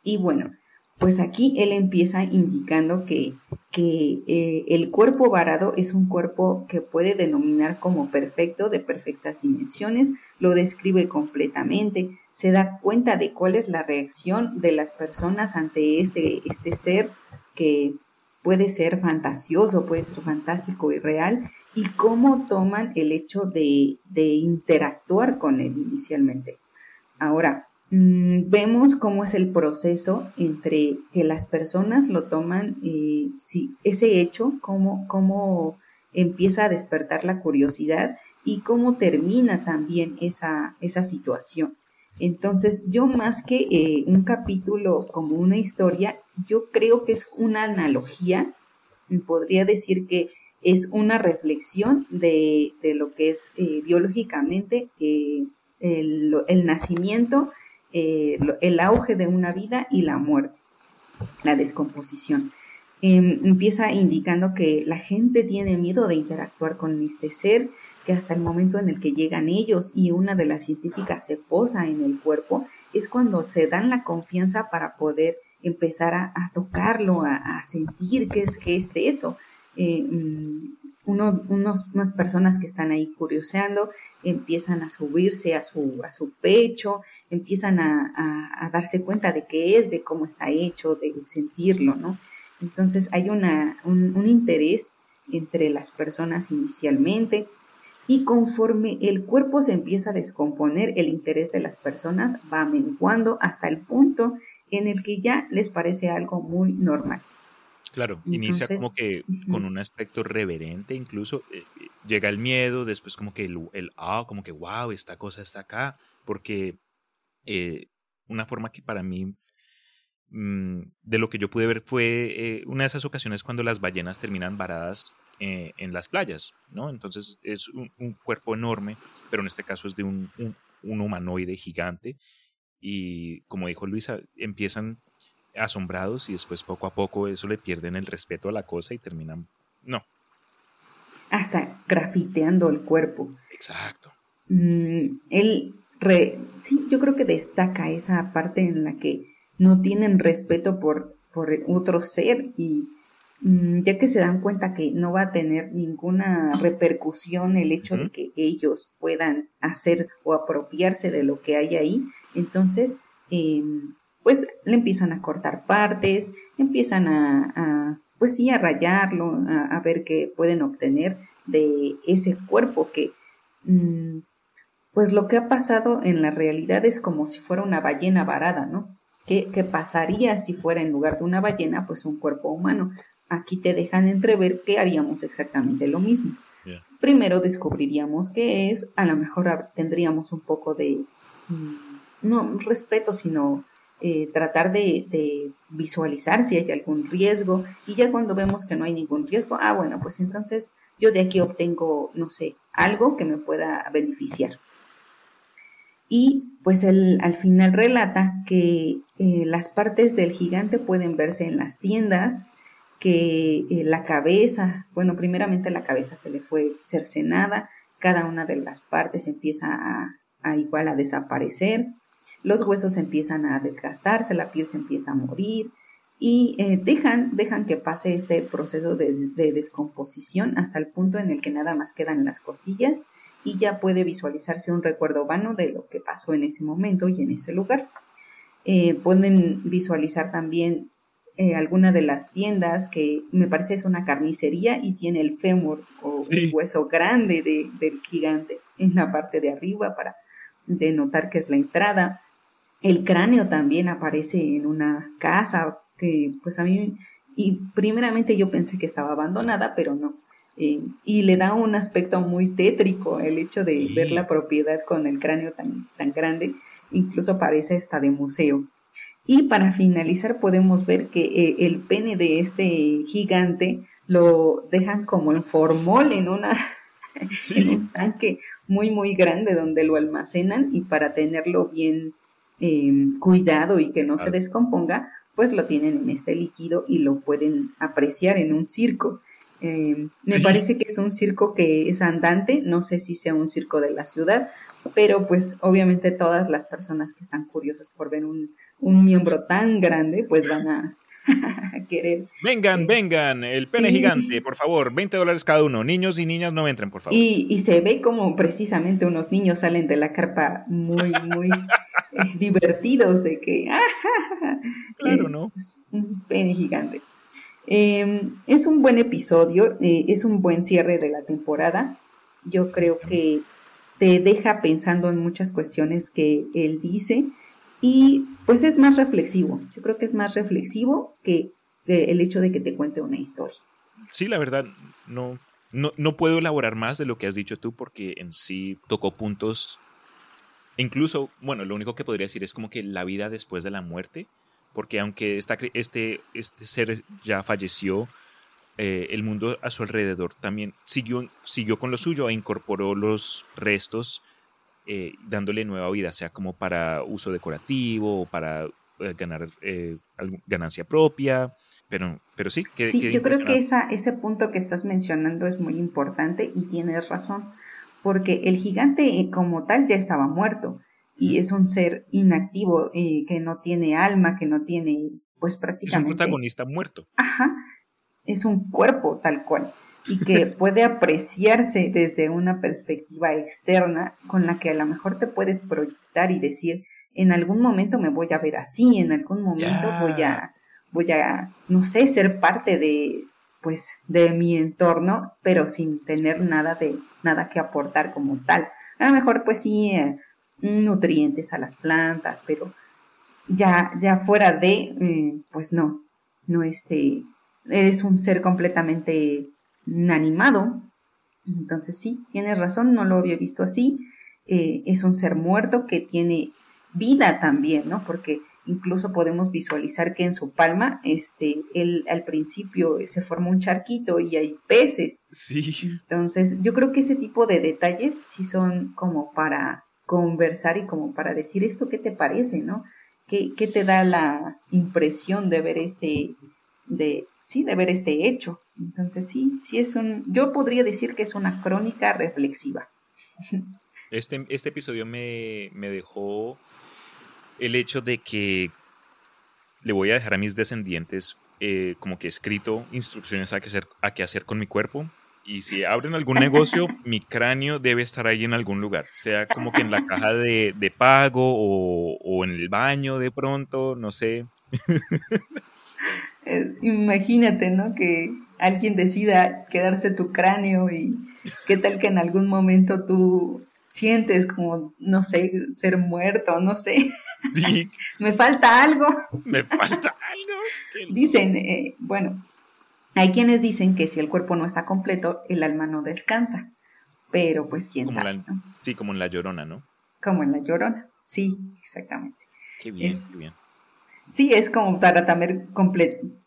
Y bueno, pues aquí él empieza indicando que, que eh, el cuerpo varado es un cuerpo que puede denominar como perfecto, de perfectas dimensiones, lo describe completamente, se da cuenta de cuál es la reacción de las personas ante este, este ser que puede ser fantasioso, puede ser fantástico y real, y cómo toman el hecho de, de interactuar con él inicialmente. Ahora, vemos cómo es el proceso entre que las personas lo toman, ese hecho, cómo, cómo empieza a despertar la curiosidad y cómo termina también esa, esa situación. Entonces, yo más que eh, un capítulo como una historia, yo creo que es una analogía, podría decir que es una reflexión de, lo que es eh, biológicamente eh, el, nacimiento eh, el auge de una vida y la muerte, la descomposición. em, empieza indicando que la gente tiene miedo de interactuar con este ser, que hasta el momento en el que llegan ellos y una de las científicas se posa en el cuerpo, es cuando se dan la confianza para poder empezar a, tocarlo, a, sentir qué es, qué es eso. Eh, mm, uno, unos, unas personas que están ahí curioseando empiezan a subirse a su, a su pecho, empiezan a, darse cuenta de qué es, de cómo está hecho, de sentirlo, ¿no? Entonces hay una, un, un interés entre las personas inicialmente y conforme el cuerpo se empieza a descomponer, el interés de las personas va menguando hasta el punto en el que ya les parece algo muy normal. Claro, inicia como que con un aspecto reverente, incluso eh, eh, llega el miedo, después como que el, ah, como que wow, esta cosa está acá, porque eh, una forma que para mí mm, de lo que yo pude ver fue una de esas ocasiones cuando las ballenas terminan varadas en las playas, ¿no? Entonces es un, cuerpo enorme, pero en este caso es de un, un humanoide gigante y como dijo Luisa, empiezan asombrados y después poco a poco eso le pierden el respeto a la cosa y terminan, no. Hasta grafiteando el cuerpo. Exacto. Mm, él, sí, yo creo que destaca esa parte en la que no tienen respeto por, por otro ser y mm, ya que se dan cuenta que no va a tener ninguna repercusión el hecho de que ellos puedan hacer o apropiarse de lo que hay ahí, entonces eh, pues le empiezan a cortar partes, empiezan a, pues sí, a rayarlo, a, ver qué pueden obtener de ese cuerpo que, mm, pues lo que ha pasado en la realidad es como si fuera una ballena varada, ¿no? ¿Qué, ¿Qué, pasaría si fuera en lugar de una ballena, pues un cuerpo humano? Aquí te dejan entrever que haríamos exactamente lo mismo. Primero descubriríamos qué es, a lo mejor tendríamos un poco de, mm, no respeto, sino eh, tratar de, visualizar si hay algún riesgo y ya cuando vemos que no hay ningún riesgo, ah, bueno, pues entonces yo de aquí obtengo, no sé, algo que me pueda beneficiar. Y pues el, al final relata que eh, las partes del gigante pueden verse en las tiendas, que eh, la cabeza, bueno, primeramente la cabeza se le fue cercenada, cada una de las partes empieza a igual a desaparecer, los huesos empiezan a desgastarse, la piel se empieza a morir y eh, dejan, dejan que pase este proceso de, descomposición hasta el punto en el que nada más quedan las costillas y ya puede visualizarse un recuerdo vano de lo que pasó en ese momento y en ese lugar. Eh, pueden visualizar también eh, alguna de las tiendas que me parece es una carnicería y tiene el fémur o un hueso grande del gigante en la parte de arriba para denotar que es la entrada. El cráneo también aparece en una casa que pues a mí, y primeramente yo pensé que estaba abandonada, pero no. Eh, y le da un aspecto muy tétrico el hecho de ver la propiedad con el cráneo tan, tan grande, incluso parece hasta de museo. Y para finalizar podemos ver que eh, el pene de este gigante lo dejan como en formol en una en un tanque muy muy grande donde lo almacenan y para tenerlo bien Em, cuidado y que no se descomponga, pues lo tienen en este líquido y lo pueden apreciar en un circo. Em, me parece que es un circo que es andante, no sé si sea un circo de la ciudad, pero pues obviamente todas las personas que están curiosas por ver un, un miembro tan grande, pues van a, querer. Vengan, eh, vengan, el pene gigante, por favor, 20 dólares cada uno. Niños y niñas no entren, por favor. Y, se ve como precisamente unos niños salen de la carpa muy, muy eh, divertidos de que. claro, ¿no? un pene gigante. Em, es un buen episodio, eh, es un buen cierre de la temporada. Yo creo que te deja pensando en muchas cuestiones que él dice y pues es más reflexivo. Yo creo que es más reflexivo que, el hecho de que te cuente una historia. Sí, la verdad, no, no, no puedo elaborar más de lo que has dicho tú porque en sí tocó puntos. Incluso, bueno, lo único que podría decir es como que la vida después de la muerte, porque aunque esta, este, este ser ya falleció, eh, el mundo a su alrededor también siguió, siguió con lo suyo e incorporó los restos eh, dándole nueva vida, sea como para uso decorativo o para eh, ganar eh, ganancia propia. Pero, pero sí, que, sí yo creo que esa, ese punto que estás mencionando es muy importante y tienes razón, porque el gigante eh, como tal ya estaba muerto y es un ser inactivo eh, que no tiene alma, que no tiene, pues prácticamente... Es un protagonista muerto. Ajá, es un cuerpo tal cual y que puede apreciarse desde una perspectiva externa con la que a lo mejor te puedes proyectar y decir, en algún momento me voy a ver así, en algún momento voy a, voy a, no sé, ser parte de, pues, de mi entorno, pero sin tener nada de, nada que aportar como tal. A lo mejor, pues sí, eh, nutrientes a las plantas, pero ya, ya fuera de, eh, pues no, no este, eres un ser completamente inanimado. Entonces sí, tienes razón, no lo había visto así. Eh, es un ser muerto que tiene vida también, ¿no? Porque incluso podemos visualizar que en su palma, este, él al principio se forma un charquito y hay peces. Sí. Entonces, yo creo que ese tipo de detalles sí son como para conversar y como para decir esto, ¿qué te parece, no? ¿Qué, qué te da la impresión de ver este, de, sí, de ver este hecho? Entonces, sí, sí es un, yo podría decir que es una crónica reflexiva. Este, este episodio me, me dejó el hecho de que le voy a dejar a mis descendientes eh, como que escrito instrucciones a qué, hacer, a qué hacer con mi cuerpo. Y si abren algún negocio, mi cráneo debe estar ahí en algún lugar, sea como que en la caja de, de pago o, o, en el baño de pronto, no sé. Eh, imagínate, ¿no? Que alguien decida quedarse tu cráneo y qué tal que en algún momento tú sientes como, no sé, ser muerto, no sé. Sí. Me falta algo. Me falta algo. Dicen, eh, bueno, hay quienes dicen que si el cuerpo no está completo, el alma no descansa. Pero pues quién sabe. Sí, como en la llorona, ¿no? Como en la llorona, sí, exactamente. Qué bien, qué bien. Sí, es como para también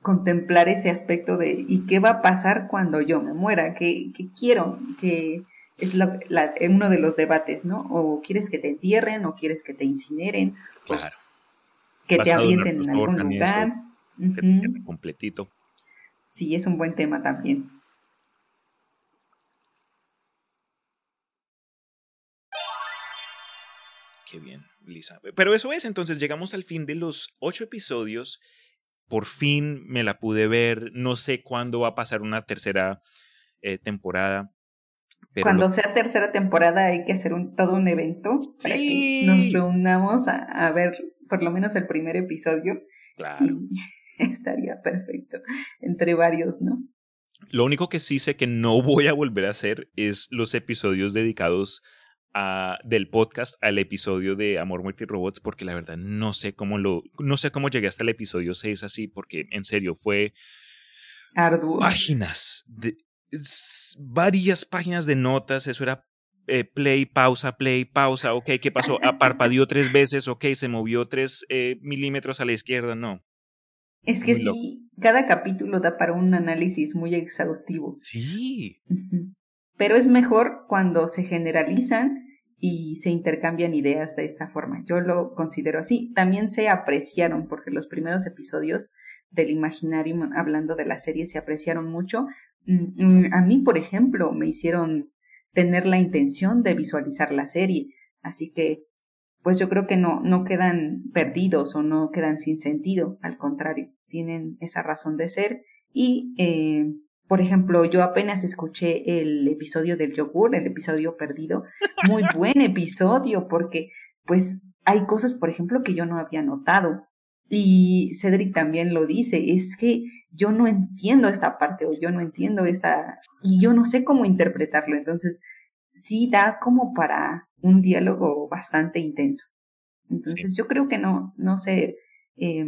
contemplar ese aspecto de ¿y qué va a pasar cuando yo me muera? ¿Qué, qué quiero? que es uno de los debates, ¿no? O quieres que te entierren, o quieres que te incineren, claro. que te avienten en algún lugar. Que te completito. Sí, es un buen tema también. Pero eso es, entonces llegamos al fin de los ocho episodios. Por fin me la pude ver. No sé cuándo va a pasar una tercera eh, temporada. Cuando sea tercera temporada hay que hacer un, todo un evento para que nos reunamos a, ver por lo menos el primer episodio. Claro. estaría perfecto entre varios, ¿no? Lo único que sí sé que no voy a volver a hacer es los episodios dedicados a, del podcast al episodio de Amor, Muerte y Robots, porque la verdad no sé cómo lo, no sé cómo llegué hasta el episodio 6 así, porque en serio fue arduo. Páginas de, varias páginas de notas, eso era eh, play, pausa, play, pausa, ok, ¿qué pasó? Aparpadeó tres veces, ok, se movió tres eh, milímetros a la izquierda, no. Es que sí, cada capítulo da para un análisis muy exhaustivo. Sí. Pero es mejor cuando se generalizan y se intercambian ideas de esta forma. Yo lo considero así. También se apreciaron porque los primeros episodios del imaginario, hablando de la serie, se apreciaron mucho. Mm, mm, a mí, por ejemplo, me hicieron tener la intención de visualizar la serie. Así que, pues yo creo que no, no quedan perdidos o no quedan sin sentido. Al contrario, tienen esa razón de ser. Y, eh, por ejemplo, yo apenas escuché el episodio del yogur, el episodio perdido. Muy buen episodio porque, pues, hay cosas, por ejemplo, que yo no había notado. Y Cedric también lo dice, es que yo no entiendo esta parte o yo no entiendo esta y yo no sé cómo interpretarlo. Entonces, sí da como para un diálogo bastante intenso. Entonces, yo creo que no, no sé, eh,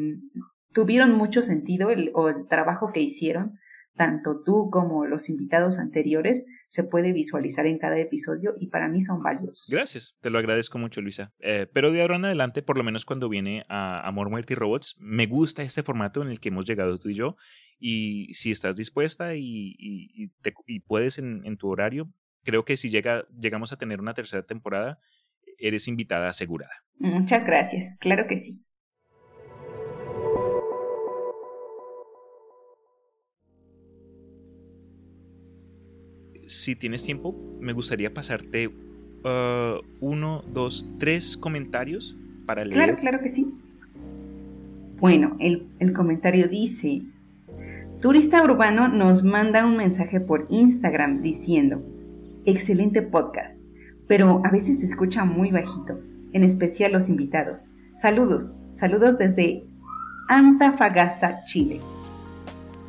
tuvieron mucho sentido el, o el trabajo que hicieron tanto tú como los invitados anteriores se puede visualizar en cada episodio y para mí son valiosos. Gracias, te lo agradezco mucho Luisa. Eh, pero de ahora en adelante, por lo menos cuando viene a Amor, Muerte y Robots, me gusta este formato en el que hemos llegado tú y yo y si estás dispuesta y, y, y puedes en, en, tu horario, creo que si llega, llegamos a tener una tercera temporada, eres invitada asegurada. Muchas gracias, claro que sí. Si tienes tiempo, me gustaría pasarte uh, uno, dos, tres comentarios para leer. Claro, claro que sí. Bueno, el, el comentario dice, Turista Urbano nos manda un mensaje por Instagram diciendo, excelente podcast, pero a veces se escucha muy bajito, en especial los invitados. Saludos, saludos desde Antafagasta, Chile.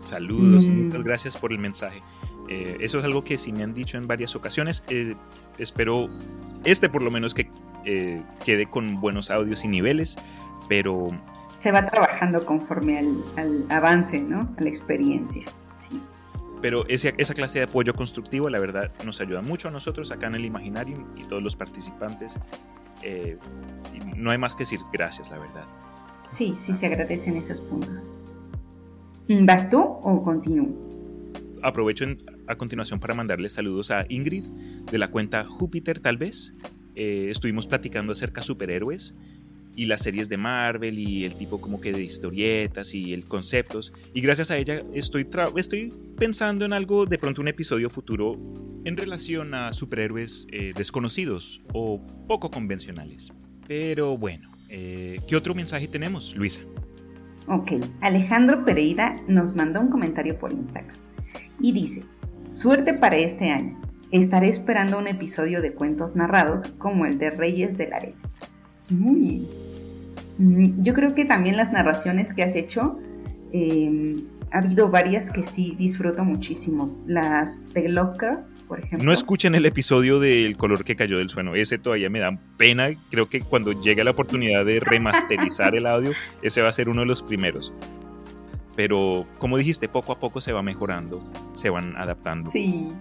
Saludos, mm. muchas gracias por el mensaje. Eh, eso es algo que sí me han dicho en varias ocasiones. Eh, espero este por lo menos que eh, quede con buenos audios y niveles, pero... Se va trabajando conforme al, avance, ¿no? A la experiencia. Sí. Pero esa, esa clase de apoyo constructivo, la verdad, nos ayuda mucho a nosotros acá en el Imaginarium y todos los participantes. no hay más que decir gracias, la verdad. Sí, sí se agradecen esos puntos. ¿Vas tú o continúo? Aprovecho a continuación para mandarle saludos a Ingrid de la cuenta Júpiter tal vez. Eh, estuvimos platicando acerca de superhéroes y las series de Marvel y el tipo como que de historietas y el conceptos. Y gracias a ella estoy, estoy pensando en algo, de pronto un episodio futuro en relación a superhéroes eh, desconocidos o poco convencionales. Pero bueno, eh, ¿Qué otro mensaje tenemos, Luisa? Ok, Alejandro Pereira nos mandó un comentario por Instagram y dice, suerte para este año. Estaré esperando un episodio de cuentos narrados como el de Reyes de la Arena. Muy mm, Yo creo que también las narraciones que has hecho, em, ha habido varias que sí disfruto muchísimo. Las de Locker no escuchen el episodio del color que cayó del suelo. Ese todavía me da pena. Creo que cuando llegue la oportunidad de remasterizar el audio, ese va a ser uno de los primeros. Pero como dijiste, poco a poco se va mejorando, se van adaptando. Sí,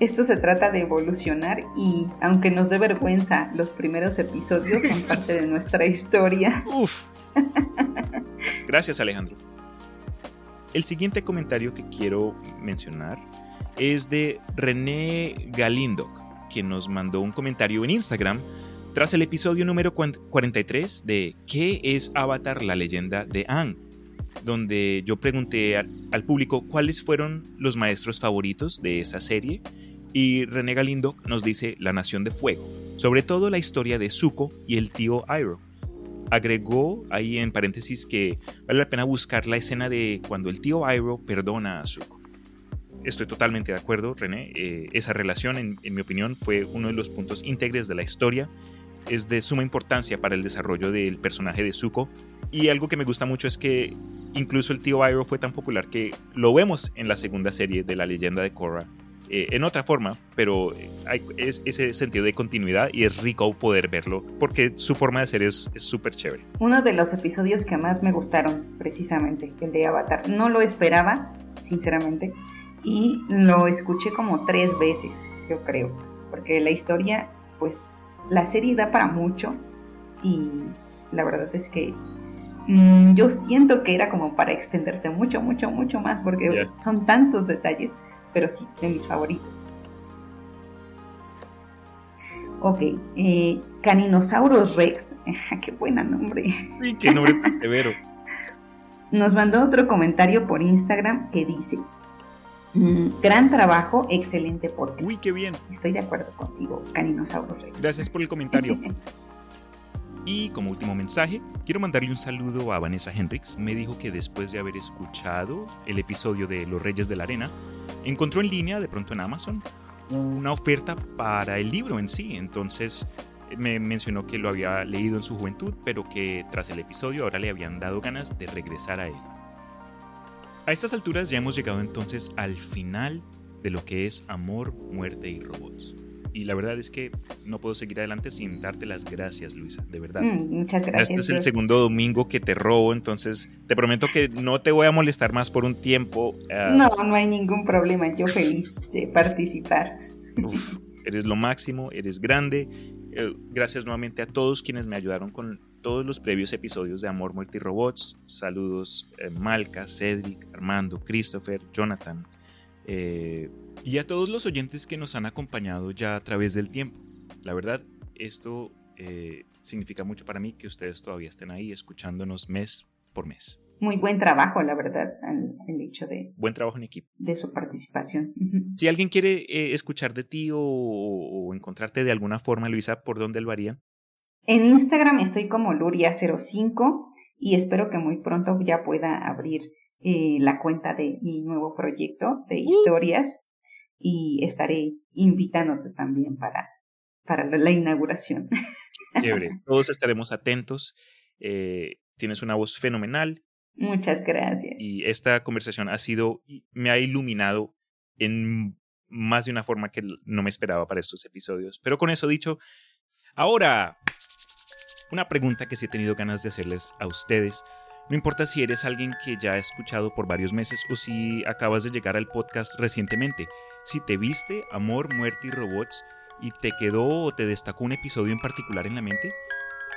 esto se trata de evolucionar y aunque nos dé vergüenza, los primeros episodios son parte de nuestra historia. Uf. Gracias Alejandro. El siguiente comentario que quiero mencionar es de René Galindo, quien nos mandó un comentario en Instagram tras el episodio número 43 de ¿Qué es Avatar, la leyenda de Aang? Donde yo pregunté al, público cuáles fueron los maestros favoritos de esa serie y René Galindo nos dice La Nación de Fuego, sobre todo la historia de Zuko y el tío Iroh. Agregó ahí en paréntesis que vale la pena buscar la escena de cuando el tío Iroh perdona a Zuko. Estoy totalmente de acuerdo, René. Eh, esa relación, en, mi opinión, fue uno de los puntos íntegres de la historia. Es de suma importancia para el desarrollo del personaje de Zuko. Y algo que me gusta mucho es que incluso el tío Iroh fue tan popular que lo vemos en la segunda serie de la leyenda de Korra. Eh, en otra forma, pero hay ese sentido de continuidad y es rico poder verlo porque su forma de ser es súper chévere. Uno de los episodios que más me gustaron, precisamente, el de Avatar. No lo esperaba, sinceramente y lo escuché como tres veces, yo creo, porque la historia, pues la serie da para mucho y la verdad es que mm, yo siento que era como para extenderse mucho, mucho, mucho más porque son tantos detalles, pero sí, de mis favoritos. Ok, eh, Caninosaurus Rex, qué buen nombre. Sí, qué nombre tan severo. Nos mandó otro comentario por Instagram que dice, Mm, gran trabajo, excelente podcast. Uy, qué bien. Estoy de acuerdo contigo, Caninosaurus Rex. Gracias por el comentario. Y como último mensaje, quiero mandarle un saludo a Vanessa Hendricks. Me dijo que después de haber escuchado el episodio de Los Reyes de la Arena, encontró en línea, de pronto en Amazon, una oferta para el libro en sí. Entonces me mencionó que lo había leído en su juventud, pero que tras el episodio ahora le habían dado ganas de regresar a él. A estas alturas ya hemos llegado entonces al final de lo que es Amor, Muerte y Robots. Y la verdad es que no puedo seguir adelante sin darte las gracias, Luisa, de verdad. Mm, muchas gracias. Este es el segundo domingo que te robo, entonces te prometo que no te voy a molestar más por un tiempo. Ah. no, no hay ningún problema, yo feliz de participar. eres lo máximo, eres grande. Eh, gracias nuevamente a todos quienes me ayudaron con todos los previos episodios de Amor, Muerte y Robots. Saludos eh, Malca, Cedric, Armando, Christopher, Jonathan. Eh, y a todos los oyentes que nos han acompañado ya a través del tiempo. La verdad, esto eh, significa mucho para mí que ustedes todavía estén ahí escuchándonos mes por mes. muy buen trabajo, la verdad, el, hecho de... Buen trabajo en equipo. De su participación. Si alguien quiere eh, escuchar de ti o, encontrarte de alguna forma, Luisa, ¿por dónde lo haría? En Instagram estoy como Luria05 y espero que muy pronto ya pueda abrir eh, la cuenta de mi nuevo proyecto de historias y estaré invitándote también para, para la inauguración. Chévere, todos estaremos atentos. Eh, tienes una voz fenomenal. Muchas gracias. Y esta conversación ha sido, me ha iluminado en más de una forma que no me esperaba para estos episodios. Pero con eso dicho, ahora, una pregunta que sí he tenido ganas de hacerles a ustedes. No importa si eres alguien que ya ha escuchado por varios meses o si acabas de llegar al podcast recientemente. Si te viste Amor, Muerte y Robots y te quedó o te destacó un episodio en particular en la mente,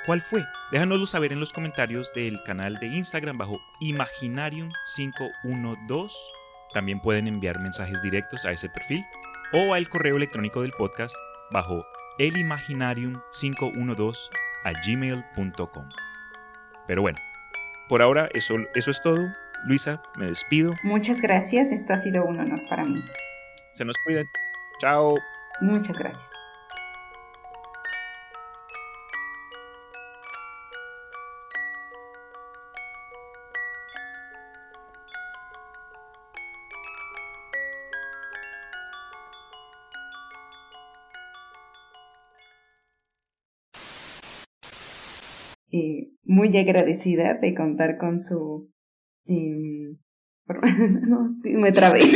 ¿cuál fue? Déjanoslo saber en los comentarios del canal de Instagram bajo Imaginarium512. También pueden enviar mensajes directos a ese perfil o al correo electrónico del podcast bajo elimaginarium512 a gmail.com. Pero bueno, por ahora eso, eso es todo. Luisa, me despido. Muchas gracias, esto ha sido un honor para mí. Se nos cuidan. Chao. Muchas gracias. Muy agradecida de contar con su... Eh, no, me trabé.